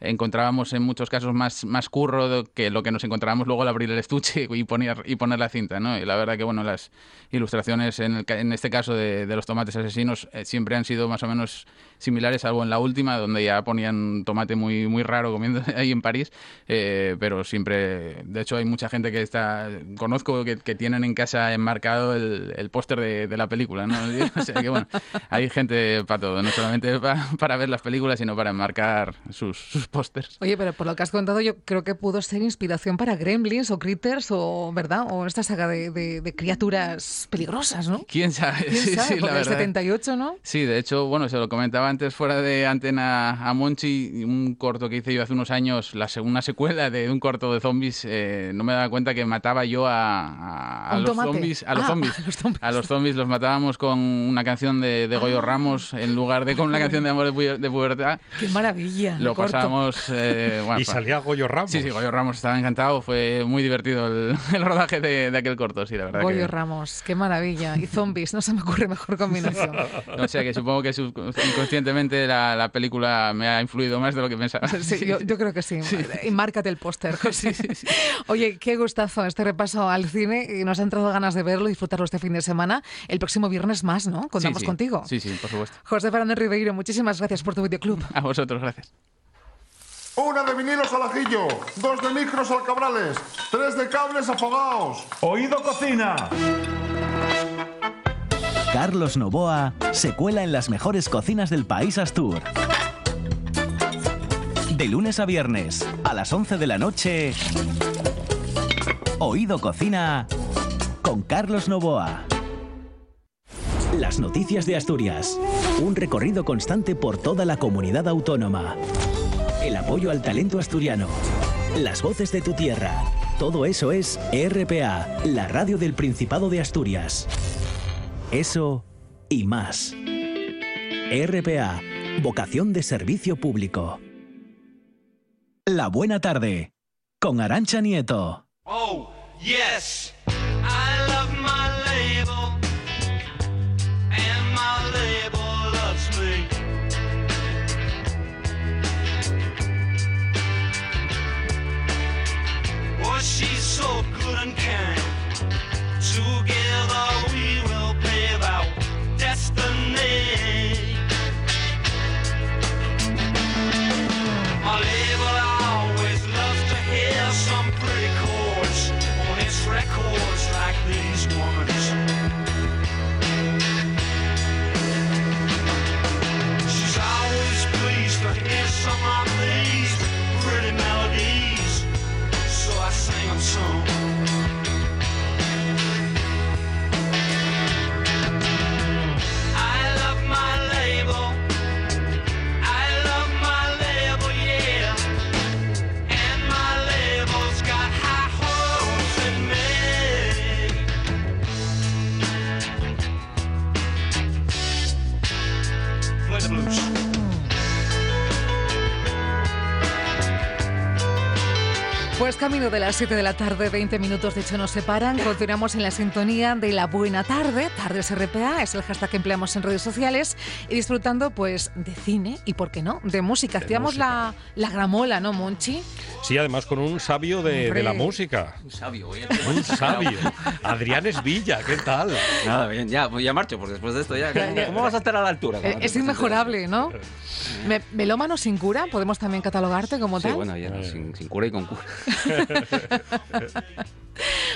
encontrábamos en muchos casos más, más curro que lo que nos encontrábamos luego al abrir el estuche y poner, y poner la cinta, ¿no? Y la verdad que, bueno, las ilustraciones en, el en este caso de, los tomates asesinos eh, siempre han sido más o menos similares, salvo en la última, donde ya ponían tomate muy, muy raro comiendo ahí en París, eh, pero siempre, de hecho hay mucha gente que está, conozco que, que tienen en casa enmarcado el, el póster de, la película, ¿no? O sea que, bueno, hay gente para todo, no solamente pa- para ver las películas, sino para enmarcar sus pósters. Oye, pero por lo que has contado, yo creo que pudo ser inspiración para Gremlins o Critters o, ¿verdad? O esta saga de, de- de criaturas peligrosas, ¿no? ¿Quién sabe? ¿Quién Sí, sabe? sí, la Porque el verdad. 78, ¿no? Sí, de hecho, bueno, se lo comentaba antes fuera de antena a Monchi, un corto que hice yo hace unos años, la segunda secuela de un corto de zombies, eh, no me daba cuenta que mataba yo a, a- a ¿A un los zombies, a los Ah, zombies, a los zombies. a los zombies los matábamos con una canción de, de Ah. Goyo Ramos en lugar de con una canción de amor de, pu- de pubertad. ¡Qué maravilla! Lo corto. pasábamos. Eh, bueno, Y pa- salía Goyo Ramos. Sí, sí, Goyo Ramos estaba encantado. Fue muy divertido el, el rodaje de, de aquel corto, sí, la verdad. Goyo que- Ramos, qué maravilla. Y zombies, no se me ocurre mejor combinación. O sea que supongo que inconscientemente la, la película me ha influido más de lo que pensaba. Sí, yo, yo creo que sí. Y márcate el póster. Oye, qué gustazo este repaso al cine. Y nos ha entrado ganas de verlo y disfrutarlo este fin de semana. El próximo viernes más, ¿no? Contamos Sí, sí. contigo. Sí, sí, por supuesto. José Fernández Ribeiro, muchísimas gracias por tu videoclub. A vosotros, gracias. Una de vinilos al ajillo, dos de micros al cabrales, tres de cables afogados. Oído cocina. Carlos Novoa se cuela en las mejores cocinas del país Astur. De lunes a viernes, a las 11 de la noche, Oído Cocina con Carlos Novoa. Las noticias de Asturias. Un recorrido constante por toda la comunidad autónoma. El apoyo al talento asturiano. Las voces de tu tierra. Todo eso es RPA, la radio del Principado de Asturias. Eso y más. RPA, vocación de servicio público. La buena tarde, con Arancha Nieto. Oh, yes. Pues camino de las 7 de la tarde, 20 minutos de hecho nos separan. Continuamos en la sintonía de la buena tarde. Tardes RPA es el hashtag que empleamos en redes sociales. Y disfrutando pues de cine y, ¿por qué no?, de música. Hacíamos la, la gramola, ¿no, Monchi? Sí, además con un sabio de, de la música. Un sabio, oye. Un sabio. Adrián Esvilla, ¿qué tal? Nada, bien, ya, pues ya marcho, porque después de esto ya. ¿Cómo vas a estar a la altura? Eh, cuando te Es inmejorable, ¿no? Me- melómano sin cura, podemos también catalogarte como Sí, tal. bueno, ya, sin, sin cura y con cura.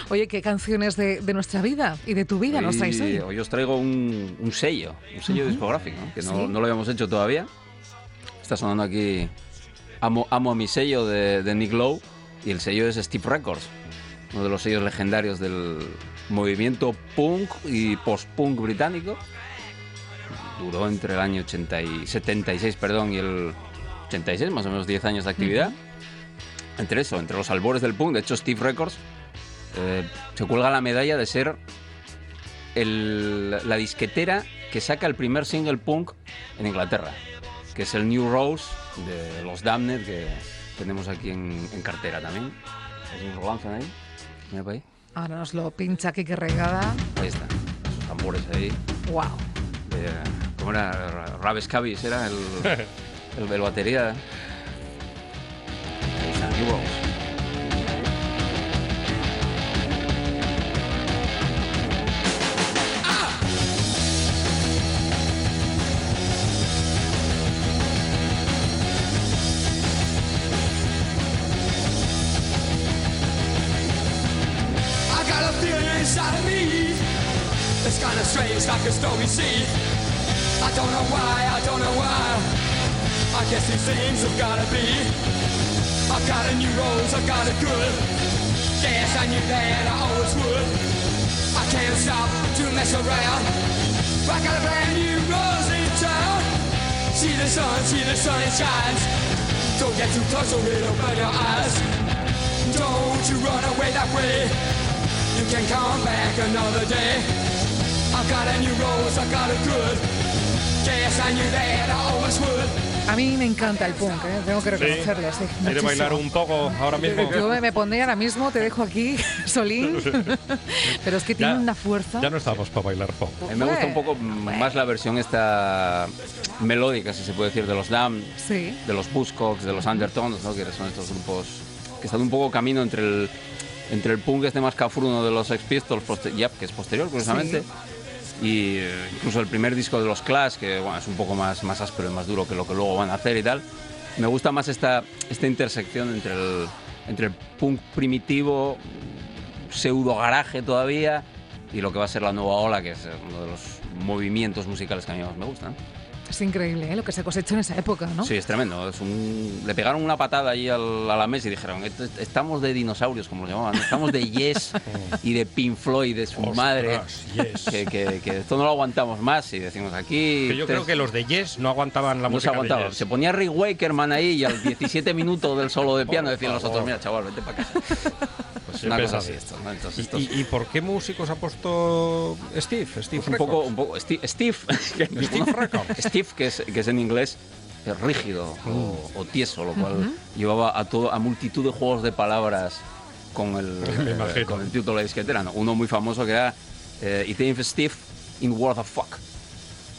Oye, ¿qué canciones de, de nuestra vida y de tu vida nos traes hoy? hoy os traigo un, un sello, un sello discográfico, que no, Sí. no lo habíamos hecho todavía. Está sonando aquí Amo, amo a mi sello de, de Nick Lowe y el sello es Steve Records, uno de los sellos legendarios del movimiento punk y post-punk británico. Duró entre el año 80 y 76 perdón, y el 86, más o menos 10 años de actividad. Entre eso, entre los albores del punk, de hecho Steve Records eh, se cuelga la medalla de ser el- la disquetera que saca el primer single punk en Inglaterra, que es el New Rose de los Damned que tenemos aquí en, en cartera también. Nos lo lanzan ahí. Mira para ahí. Ahora nos lo pincha aquí que regada. Ahí está. Esos tambores ahí. Wow. de- ¿Cómo era? Raves Cavis era el, el, el batería. Ah! It's kinda strange, like a stormy sea. I don't know why, I don't know why. I guess these things have gotta be. I got a new rose, I got it good. Yes, I knew that I always would. I can't stop to mess around. I got a brand new rose in town. See the sun, see the sun, it shines. Don't get too close or it'll burn your eyes. Don't you run away that way. You can come back another day. I got a new rose, I got it good. Yes, I knew that I always would. A mí me encanta el punk, ¿eh? tengo que reconocerlo. sí, ¿Quiere muchísimo. bailar un poco ahora mismo? Yo me- me pondré ahora mismo, te dejo aquí, Solín. Pero es que tiene Ya- una fuerza. Ya no estamos para bailar. A mí me gusta un poco más la versión esta melódica, si se puede decir, de los Dam, Sí. de los Buzzcocks, de los Undertones, ¿no? que son estos grupos que están un poco camino entre el, entre el punk este más cafruno de los Sex Pistols, ya, que es posterior, curiosamente, y eh, incluso el primer disco de los Clash, que bueno, es un poco más, más áspero y más duro que lo que luego van a hacer y tal. Me gusta más esta, esta intersección entre el, entre el punk primitivo, pseudo garaje todavía, y lo que va a ser la nueva ola, que es uno de los movimientos musicales que a mí más me gustan. Es increíble ¿eh? lo que se cosechó en esa época, ¿no? Sí, es tremendo. Es un... Le pegaron una patada allí al- a la mesa y dijeron, "Est- estamos de dinosaurios, como lo llamaban, estamos de Yes y de Pink Floyd, de su madre, Yes. que, que- que esto no lo aguantamos más y decimos aquí... Que yo tres- creo que los de Yes no aguantaban la no se música de aguantaba. Yes. Se ponía Rick Wakerman ahí y al 17 minutos del solo de piano decían los otros, mira chaval, vete para casa. Pues una cosa así esto, ¿no? Entonces, ¿Y, estos- y- y por qué músicos ha puesto Steve? Steve Pues un poco, un poco Steve, Steve, que, Steve que es, que es en inglés es rígido o, o tieso, lo cual llevaba a todo a multitud de juegos de palabras con el imagino. con el título de disquetera, ¿no? Uno muy famoso que era eh, It ain't Steve in World of Fuck.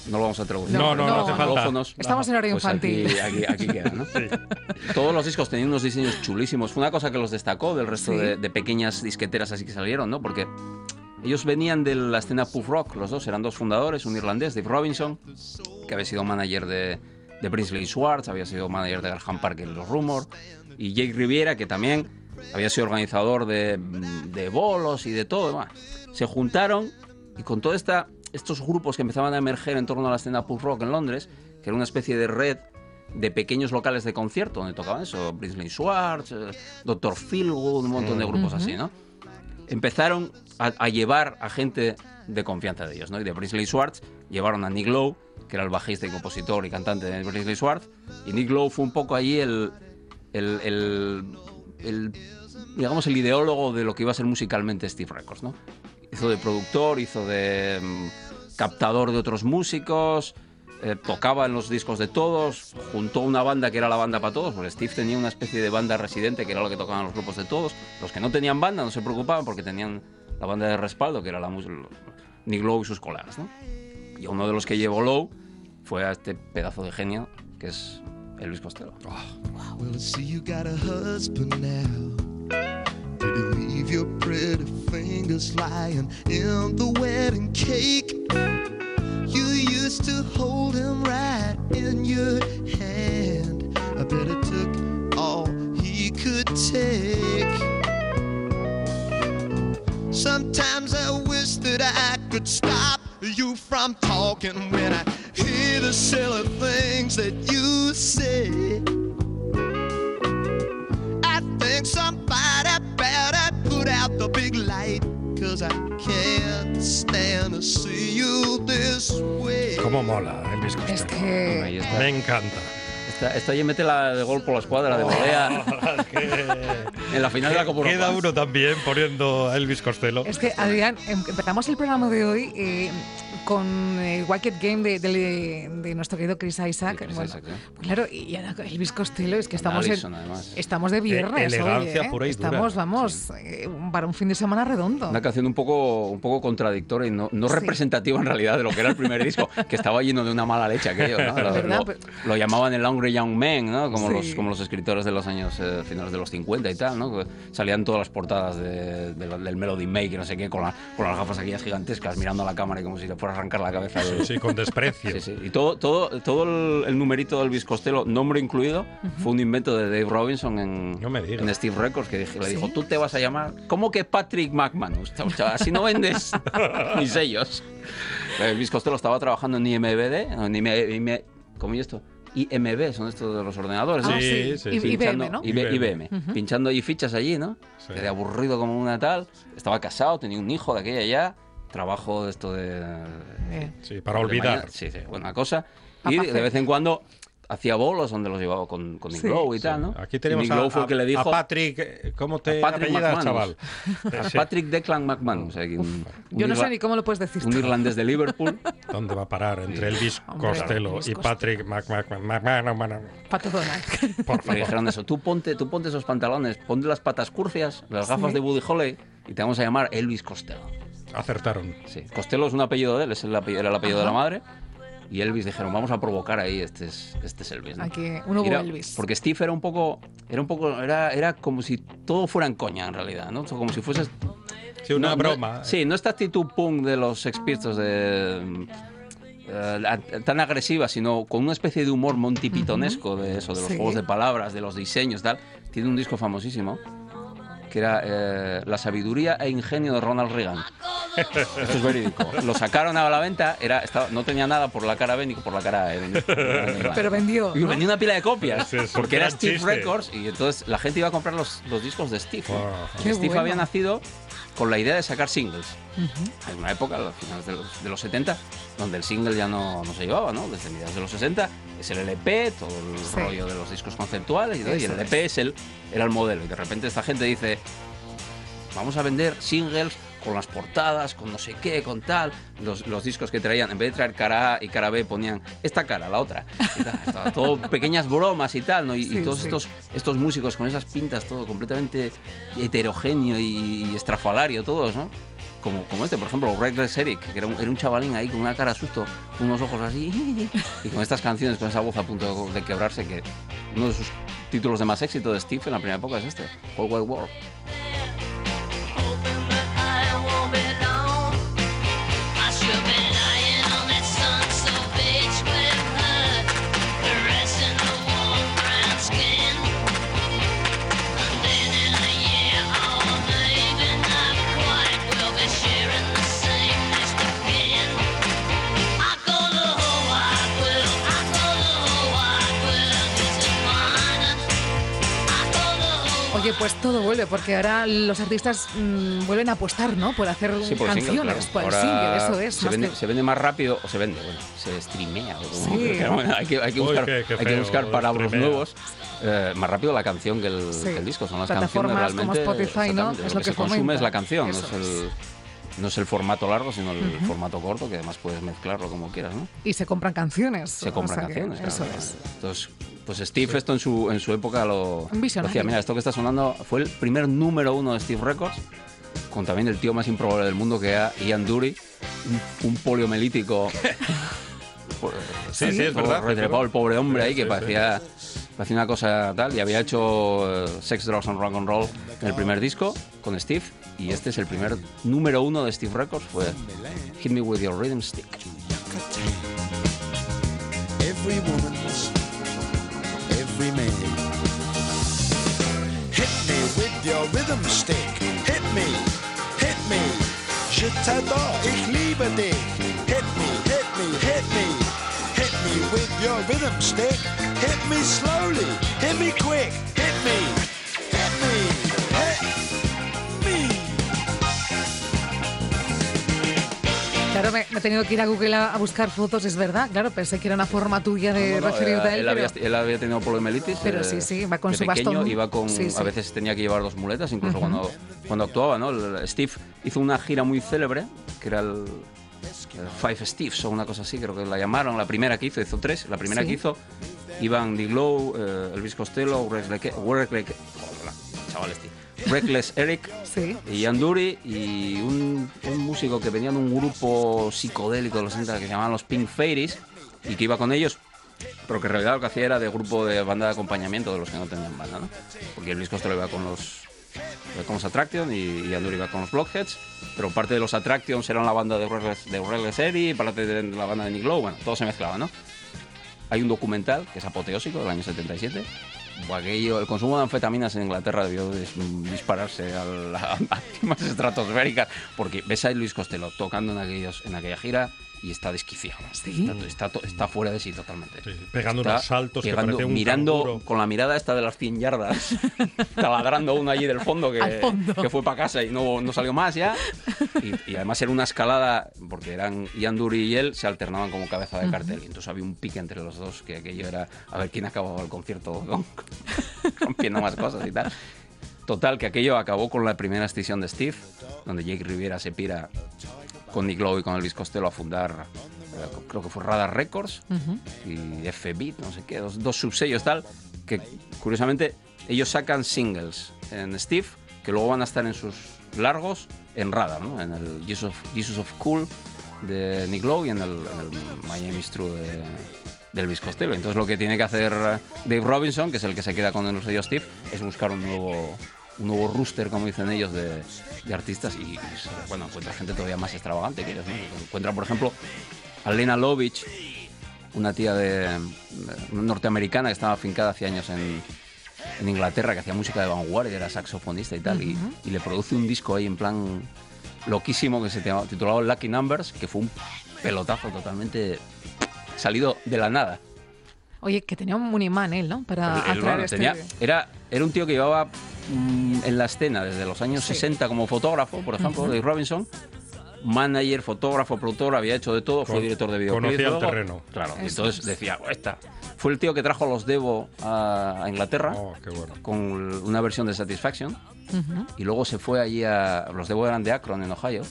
No lo vamos a traducir. No, no, no hace falta. anglófonos, Estamos en horario pues aquí- infantil. Aquí, aquí queda, ¿no? Todos los discos tenían unos diseños chulísimos. Fue una cosa que los destacó del resto Sí. de, de pequeñas disqueteras así que salieron, ¿no? Porque ellos venían de la escena puff rock, los dos, eran dos fundadores, un irlandés, Dave Robinson, que había sido manager de, de Brinsley Schwartz, había sido manager de Graham Parker y los Rumors, y Jake Riviera, que también había sido organizador de, de bolos y de todo. Bueno, se juntaron y con todos estos grupos que empezaban a emerger en torno a la escena puff rock en Londres, que era una especie de red de pequeños locales de concierto donde tocaban eso, Brinsley Schwartz, eh, Dr. Philgood, un montón de grupos Ujú. así, ¿no? empezaron a, a llevar a gente de confianza de ellos, ¿no? Y de Brinsley Schwartz llevaron a Nick Lowe, que era el bajista y compositor y cantante de Brinsley Schwartz, y Nick Lowe fue un poco allí el, el, el- el, digamos, el ideólogo de lo que iba a ser musicalmente Steve Records, ¿no? Hizo de productor, hizo de mm, captador de otros músicos, eh, tocaba en los discos de todos, juntó una banda que era la banda para todos, porque Steve tenía una especie de banda residente que era lo que tocaban los grupos de todos. Los que no tenían banda no se preocupaban porque tenían la banda de respaldo, que era la Nick Lowe y sus colegas. ¿no? Y uno de los que llevó Lowe fue a este pedazo de genio que es Elvis Costello. Well, I he leave your pretty fingers lying in the wedding cake? You used to hold him right in your hand. I bet it took all he could take. Sometimes I wish that I could stop you from talking when I hear the silly things that you say. I think better put out the big light, cause I can't stand to see you this way. ¿Cómo mola Elvis Costello? Es que-. Me encanta. Esta, esta ya mete la de gol por la escuadra, de volea. en la final de la Copa Queda uno también poniendo a Elvis Costello. Es que, Adrián, em- empezamos el programa de hoy eh, con el Wicked Game de, de- de nuestro querido Chris Isaac. Chris Bueno, Isaac, ¿eh? pues claro, y ahora Elvis Costello, es que estamos, en- Allison, además. estamos de viernes. Hoy, ¿eh? pura y dura. Estamos, vamos, eh, para un fin de semana redondo. Una canción un poco, un poco contradictoria y no, no Sí. representativa en realidad de lo que era el primer disco, que estaba lleno de una mala leche aquello, ¿no? Lo, lo- lo llamaban el Young Men, ¿no? Como, Sí. los, como los escritores de los años eh, finales de los 50 y tal, ¿no? Salían todas las portadas de- de del Melody Make y no sé qué, con, la- con las gafas aquellas gigantescas, mirando a la cámara y como si le fuera a arrancar la cabeza. Sí, sí, con desprecio. Sí, sí. Y todo, todo, todo el, el numerito de Elvis Costello, nombre incluido, fue un invento de Dave Robinson en, en Steve Records, que dije- le dijo, tú te vas a llamar, ¿cómo que Patrick McManus? O sea, así no vendes ni sellos. Elvis Costello estaba trabajando en IMBD, no, en ¿cómo es esto? IMB, son estos de los ordenadores. Ah, ¿no? sí, sí, sí. Pinchando- IBM, IBM. Pinchando ahí fichas allí, ¿no? Sí. Era aburrido como una tal. Estaba casado, tenía un hijo de aquella ya. Trabajo de esto de... Sí, para olvidar. Sí, sí, buena cosa. Y de vez en cuando hacía bolos donde los llevaba con, con Nick Sí. Lowe y Sí. tal, ¿no? Aquí tenemos a- fue el que le a- dijo... a Patrick, eh, ¿cómo te a Patrick apellidas, McManus. chaval? A. Patrick Declan McManus. aquí, un- Yo un no sé ni cómo lo puedes decir. Un irlandés de Liverpool. ¿Dónde va a parar? Entre Elvis Hombre, Costello Elvis y Costello. Patrick Mac. Pato Donald. Me dijeron eso, tú ponte, tú ponte esos pantalones, ponte las patas curcias, las gafas Sí. de Woody Holly y te vamos a llamar Elvis Costello. Acertaron. Sí, Costello es un apellido de él, es el apellido, era el apellido de la Ajá. madre. Y Elvis dijeron, vamos a provocar ahí, este es, este es Elvis. ¿no? Aquí, un nuevo Era- Elvis. Porque Steve era un poco, era un poco, era, era como si todo fuera en coña en realidad, ¿no? Como si fuese... Sí, una no- no- broma. sí, no esta actitud punk de los Sex Pistols de... a- tan agresiva, sino con una especie de humor Monty Pythonesco de eso, de los Sí. juegos de palabras, de los diseños, tal. Tiene un disco famosísimo que era eh, La sabiduría e ingenio de Ronald Reagan. Esto es verídico. Lo sacaron a la venta, era, estaba, no tenía nada por la cara B ni por la cara venía- Pero vendió. y venía una pila de copias, es porque era Steve chiste. Records y entonces la gente iba a comprar los, los discos de Steve. Qué Steve bueno. había nacido con la idea de sacar singles. En una época, a finales de los, de los 70, donde el single ya no, no se llevaba, ¿no? Desde mediados de los 60 es el LP, todo el Sí. rollo de los discos conceptuales y, todo, y el LP es el, era el modelo. Y de repente esta gente dice, vamos a vender singles con las portadas, con no sé qué, con tal. Los, los discos que traían, en vez de traer cara A y cara B, ponían esta cara, la otra. Y tal, estaba todo pequeñas bromas y tal, ¿no? Y, todos sí. estos, estos músicos con esas pintas, todo completamente heterogéneo y, y estrafalario, todos, ¿no? Como, como este, por ejemplo, Reckless Eric, que era un, era un chavalín ahí con una cara de susto, unos ojos así, y con estas canciones, con esa voz a punto de quebrarse, que uno de sus títulos de más éxito de Steve en la primera época es este, World Wide War. Pues todo vuelve, porque ahora los artistas mm, vuelven a apostar, ¿no? Por hacer Sí, por el canciones, single, claro. por el Ahora single, eso es. Se más vende, que- se vende más rápido, o se vende, bueno, se streamea. como- Sí. pero bueno, hay, que, hay que Uy, buscar, qué- qué hay que buscar palabras streamea. nuevos. eh, más rápido la canción que el, Sí. que el disco. Son las canciones como realmente. Spotify, ¿no? exactamente, Es lo lo que, que se consume es la canción, no es, el, no es el formato largo, sino el formato corto, que además puedes mezclarlo como quieras, ¿no? Y se compran canciones. Se o compran que canciones, claro. Eso es. Entonces, pues Steve esto en su, en su época lo, lo hacía. Mira, esto que está sonando fue el primer número uno de Steve Records, con también el tío más improbable del mundo que era Ian Dury, un, un poliomelítico. Por- Sí, sí, es verdad. retrepado el pobre hombre Sí, ahí que sí, parecía, parecía una cosa tal y había hecho eh, Sex, Drugs and Rock and Roll en el primer disco con Steve y este es el primer número uno de Steve Records fue Hit Me With Your Rhythm Stick Every man. Hit me with your rhythm stick. Hit me, hit me. Je t'adore, ich liebe dich. Hit me, hit me, hit me. Hit me with your rhythm stick. Hit me slowly, hit me quick. Hit me, hit me, Claro, me, me he tenido que ir a Google a, a buscar fotos, es verdad. Claro, pensé que era una forma tuya de No, no, referirte a él. él, pero- había, él había tenido poliomielitis. Pero eh, sí, sí, va con su pequeño, bastón. Iba con, Sí, sí. A veces tenía que llevar dos muletas, incluso cuando, cuando actuaba. ¿no? El- Steve hizo una gira muy célebre, que era el, el Five Steves o una cosa así, creo que la llamaron. La primera que hizo, hizo tres. La primera Sí. que hizo, iban Dick Lowe, eh, Elvis Costello, Rex hola, chaval este. Reckless Eric y Ian Dury y un, un músico que venía de un grupo psicodélico de los 60 que se llamaban los Pink Fairies y que iba con ellos, pero que en realidad lo que hacía era de grupo de banda de acompañamiento de los que no tenían banda, ¿no? Porque Elvis Costello iba con los iba con los Attraction y Dury iba con los Blockheads, pero parte de los Attractions eran la banda de Reckless, de Reckless Eric, parte de la banda de Nick Lowe, bueno, todo se mezclaba, ¿no? Hay un documental que es apoteósico del año 77. El consumo de anfetaminas en Inglaterra debió dis- dispararse a, la- a máximas estratosféricas porque ves a Luis Costello tocando en, aquellos, en aquella gira y está desquiciado. Está, está, to- está fuera de sí totalmente. pegando Está unos saltos que pegando- parece un mirando canguro. con la mirada esta de las 100 yardas, taladrando uno allí del fondo que, fondo. que fue para casa y no, no salió más ya. Y, y además era una escalada, porque eran Ian Dury y él, se alternaban como cabeza de cartel. Y entonces había un pique entre los dos, que aquello era a ver quién acababa el concierto con- rompiendo más cosas y tal. Total, que aquello acabó con la primera escisión de Steve, donde Jake Riviera se pira con Nick Lowe y con Elvis Costello a fundar, eh, creo que fue Radar Records y F-Beat, no sé qué, dos, dos subsellos tal, que curiosamente ellos sacan singles en Steve, que luego van a estar en sus largos en Radar, ¿no? en el Jesus of, Jesus of Cool de Nick Lowe y en el, en el Miami's True de, de Elvis Costello. Entonces lo que tiene que hacer eh, Dave Robinson, que es el que se queda con el sello Steve, es buscar un nuevo un nuevo rooster, como dicen ellos, de, de artistas y, y, bueno, encuentra gente todavía más extravagante que ellos. ¿no? Encuentra, por ejemplo, a Lena Lovich, una tía de, una norteamericana que estaba afincada hace años en, en Inglaterra, que hacía música de vanguardia, era saxofonista y tal, y- le produce un disco ahí en plan loquísimo que se titulaba Lucky Numbers, que fue un pelotazo totalmente salido de la nada. Oye, que tenía un imán él, ¿no? Para El- el- bueno, este... tenía- era, era un tío que llevaba mm, en la escena desde los años Sí. 60 como fotógrafo, por ejemplo. Dave Robinson. Manager, fotógrafo, productor, había hecho de todo, fue director de videoclips. conocía el luego- terreno. Claro, Eso entonces es. decía, "Oh, esta. Fue el tío que trajo a los Devo a, a Inglaterra Oh, qué bueno. con una versión de Satisfaction. Y luego se fue allí a. Los Devo eran de Akron, en Ohio.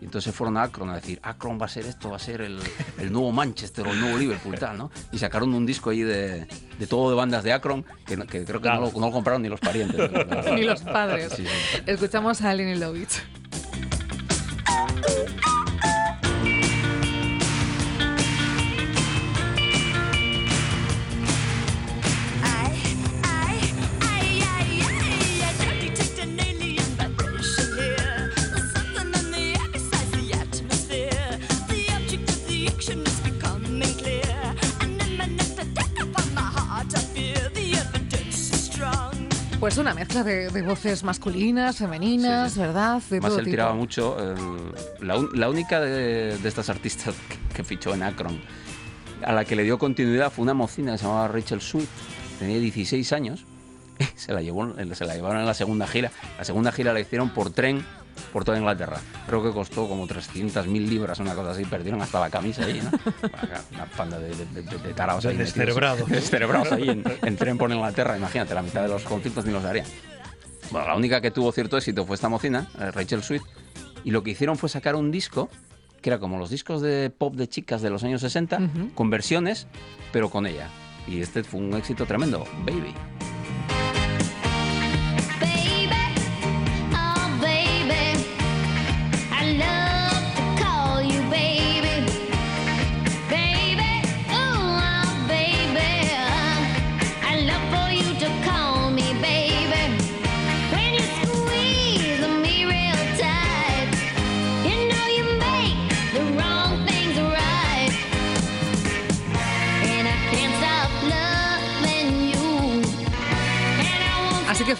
Y entonces se fueron a Akron a decir: Akron va a ser esto, va a ser el, el nuevo Manchester o el nuevo Liverpool, tal, ¿no? Y sacaron un disco allí de, de todo de bandas de Akron que, creo que no, lo, no lo compraron ni los parientes. Ni los padres. Sí, sí. Escuchamos a Lenny Lovitch. Una mezcla de, de voces masculinas, femeninas, Sí, sí. ¿verdad? De todo él tipo. tiraba mucho. la, la única de, de estas artistas que, que fichó en Akron, a la que le dio continuidad, fue una mocina que se llamaba Rachel Sweet. Tenía 16 años. Se la, llevó, se la llevaron en la segunda gira. La segunda gira la hicieron por tren por toda Inglaterra. Creo que costó como 300.000 libras, una cosa así. Perdieron hasta la camisa ahí, ¿no? Una panda de, de, de- de taraos ahí. Descerebrados. Descerebrados ahí en, en tren por Inglaterra. Imagínate, la mitad de los conciertos ni los darían. Bueno, la única que tuvo cierto éxito fue esta mocina, eh, Rachel Sweet, y lo que hicieron fue sacar un disco que era como los discos de pop de chicas de los años 60, con versiones, pero con ella. Y este fue un éxito tremendo, Baby.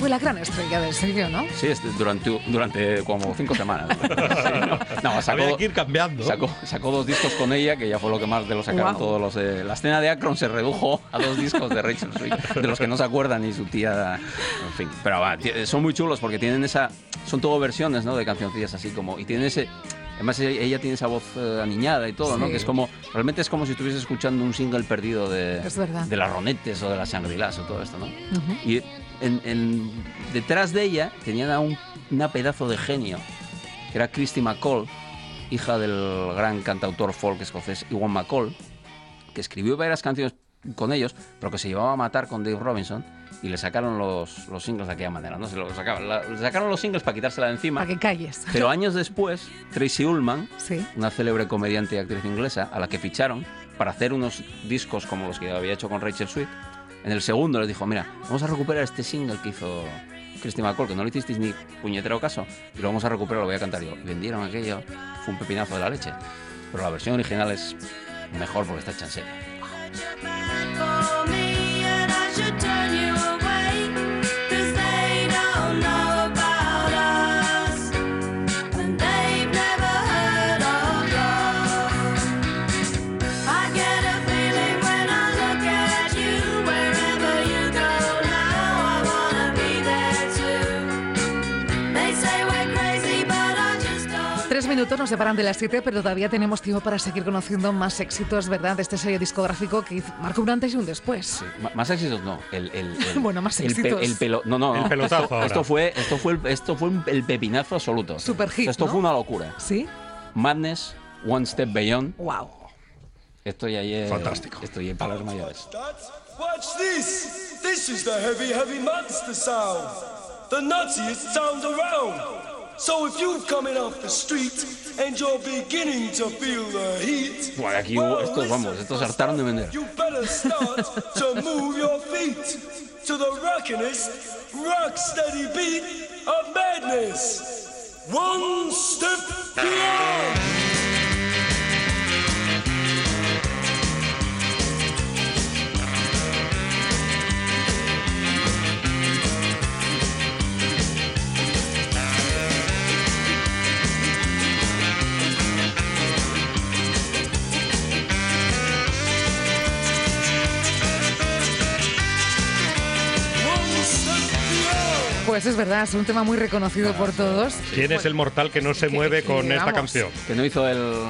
Fue la gran estrella del sello, ¿no? Sí, este, durante, durante como cinco semanas. Sí, no, no, sacó, Había que ir cambiando. Sacó, sacó dos discos con ella, que ya fue lo que más de los sacaron Guau. todos los de... La escena de Akron se redujo a dos discos de Rachel Sweet, de los que no se acuerdan ni su tía... En fin, pero va, son muy chulos porque tienen esa... Son todo versiones, ¿no? De cancioncillas así como... Y tienen ese... Además, ella tiene esa voz eh, aniñada y todo, ¿no? Sí. Que es como, realmente es como si estuvieses escuchando un single perdido de, Es verdad. de las Ronettes o de las Shangri-Las o todo esto, ¿no? Ujú. Y en- en- detrás de ella tenían a un una pedazo de genio, que era Christy McCall, hija del gran cantautor folk escocés Iwan McCall, que escribió varias canciones con ellos, pero que se llevaba a matar con Dave Robinson y le sacaron los, los singles de aquella manera, ¿no? Se lo sacaban, la- le sacaron los singles para quitársela de encima. Para que calles. Pero años después, Tracy Ullman, Sí. una célebre comediante y actriz inglesa, a la que ficharon para hacer unos discos como los que había hecho con Rachel Sweet, en el segundo les dijo, mira, vamos a recuperar este single que hizo Christy McCall, que no le hicisteis ni puñetero caso, y lo vamos a recuperar, lo voy a cantar yo. Vendieron aquello, fue un pepinazo de la leche. Pero la versión original es mejor porque está hecha. Minutos nos separan de las siete, pero todavía tenemos tiempo para seguir conociendo más éxitos, ¿verdad? De este sello discográfico que marcó un antes y un después. M- más éxitos no, el, el- el- Bueno, más el, pe- éxitos. el pelo, no, no, El no. pelotazo esto, ahora. esto fue, esto fue, el, esto fue el, el pepinazo absoluto. Super hit, Esto ¿no? fue una locura. ¿Sí? Madness, One Step Beyond. Wow. Esto ya es Fantástico. Esto ya es para los mayores. Watch this. This is the heavy, heavy monster sound. The nuttiest sound around. So if you're coming off the street and you're beginning to feel the heat, Bueno, aquí estos, vamos, estos hartaron de vender. you better start to move your feet to the rockinest, rock steady beat of madness. One step beyond. Pues es verdad, es un tema muy reconocido por todos. ¿Quién es el mortal que no se mueve que, con esta canción? Que no hizo el...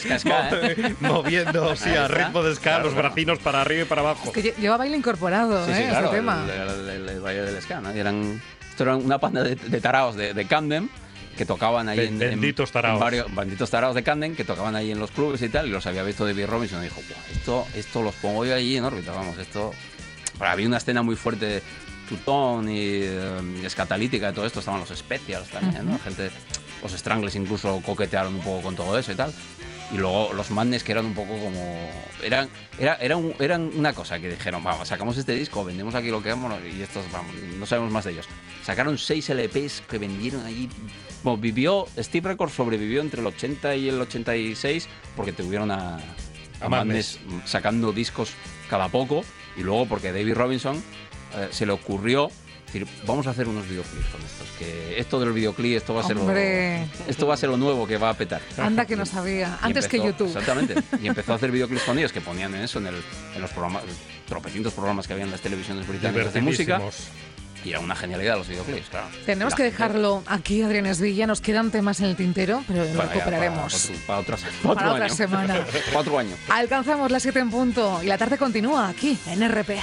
ska, ska, ¿eh? Moviendo, sí, a ritmo de ska, Claro, los bracinos para arriba y para abajo. Que lle- lleva baile incorporado, Sí, ¿eh? sí, Este tema. el, el- el- el baile del ska, ¿no? Y eran, esto era una panda de, de taraos de, de Camden que tocaban ahí en, en- benditos en taraos. varios benditos taraos de Camden que tocaban ahí en los clubes y tal y los había visto David Robinson y dijo "Buah, esto esto los pongo yo allí en órbita vamos esto había una escena muy fuerte tutón y eh, escatalítica de todo esto estaban los specials también ¿no? gente los strangles incluso coquetearon un poco con todo eso y tal. Y luego los Madness que eran un poco como eran era, era un- eran una cosa que dijeron vamos sacamos este disco vendemos aquí lo que vamos y estos vamos no sabemos más de ellos sacaron seis LPs que vendieron allí. Bueno, vivió Steve Records sobrevivió entre el 80 y el 86 porque tuvieron a, a A Madness sacando discos cada poco y luego porque David Robinson eh, se le ocurrió decir vamos a hacer unos videoclips con estos que esto del videoclip esto va a ser lo, Hombre. esto va a ser lo nuevo que va a petar Anda que no sabía. y Antes que YouTube. Exactamente. Y empezó a hacer videoclips con ellos que ponían en eso, en, el, en los programas, tropecientos programas que había en las televisiones británicas de música. Y era una genialidad los videoclips, claro. Tenemos La que gente- dejarlo aquí, Adrián Esvilla. Nos quedan temas en el tintero, pero lo Bueno, recuperaremos. Para, otro- para otras- Para otro otra año. semana. Cuatro años. Alcanzamos las 7 en punto y la tarde continúa aquí en RPA.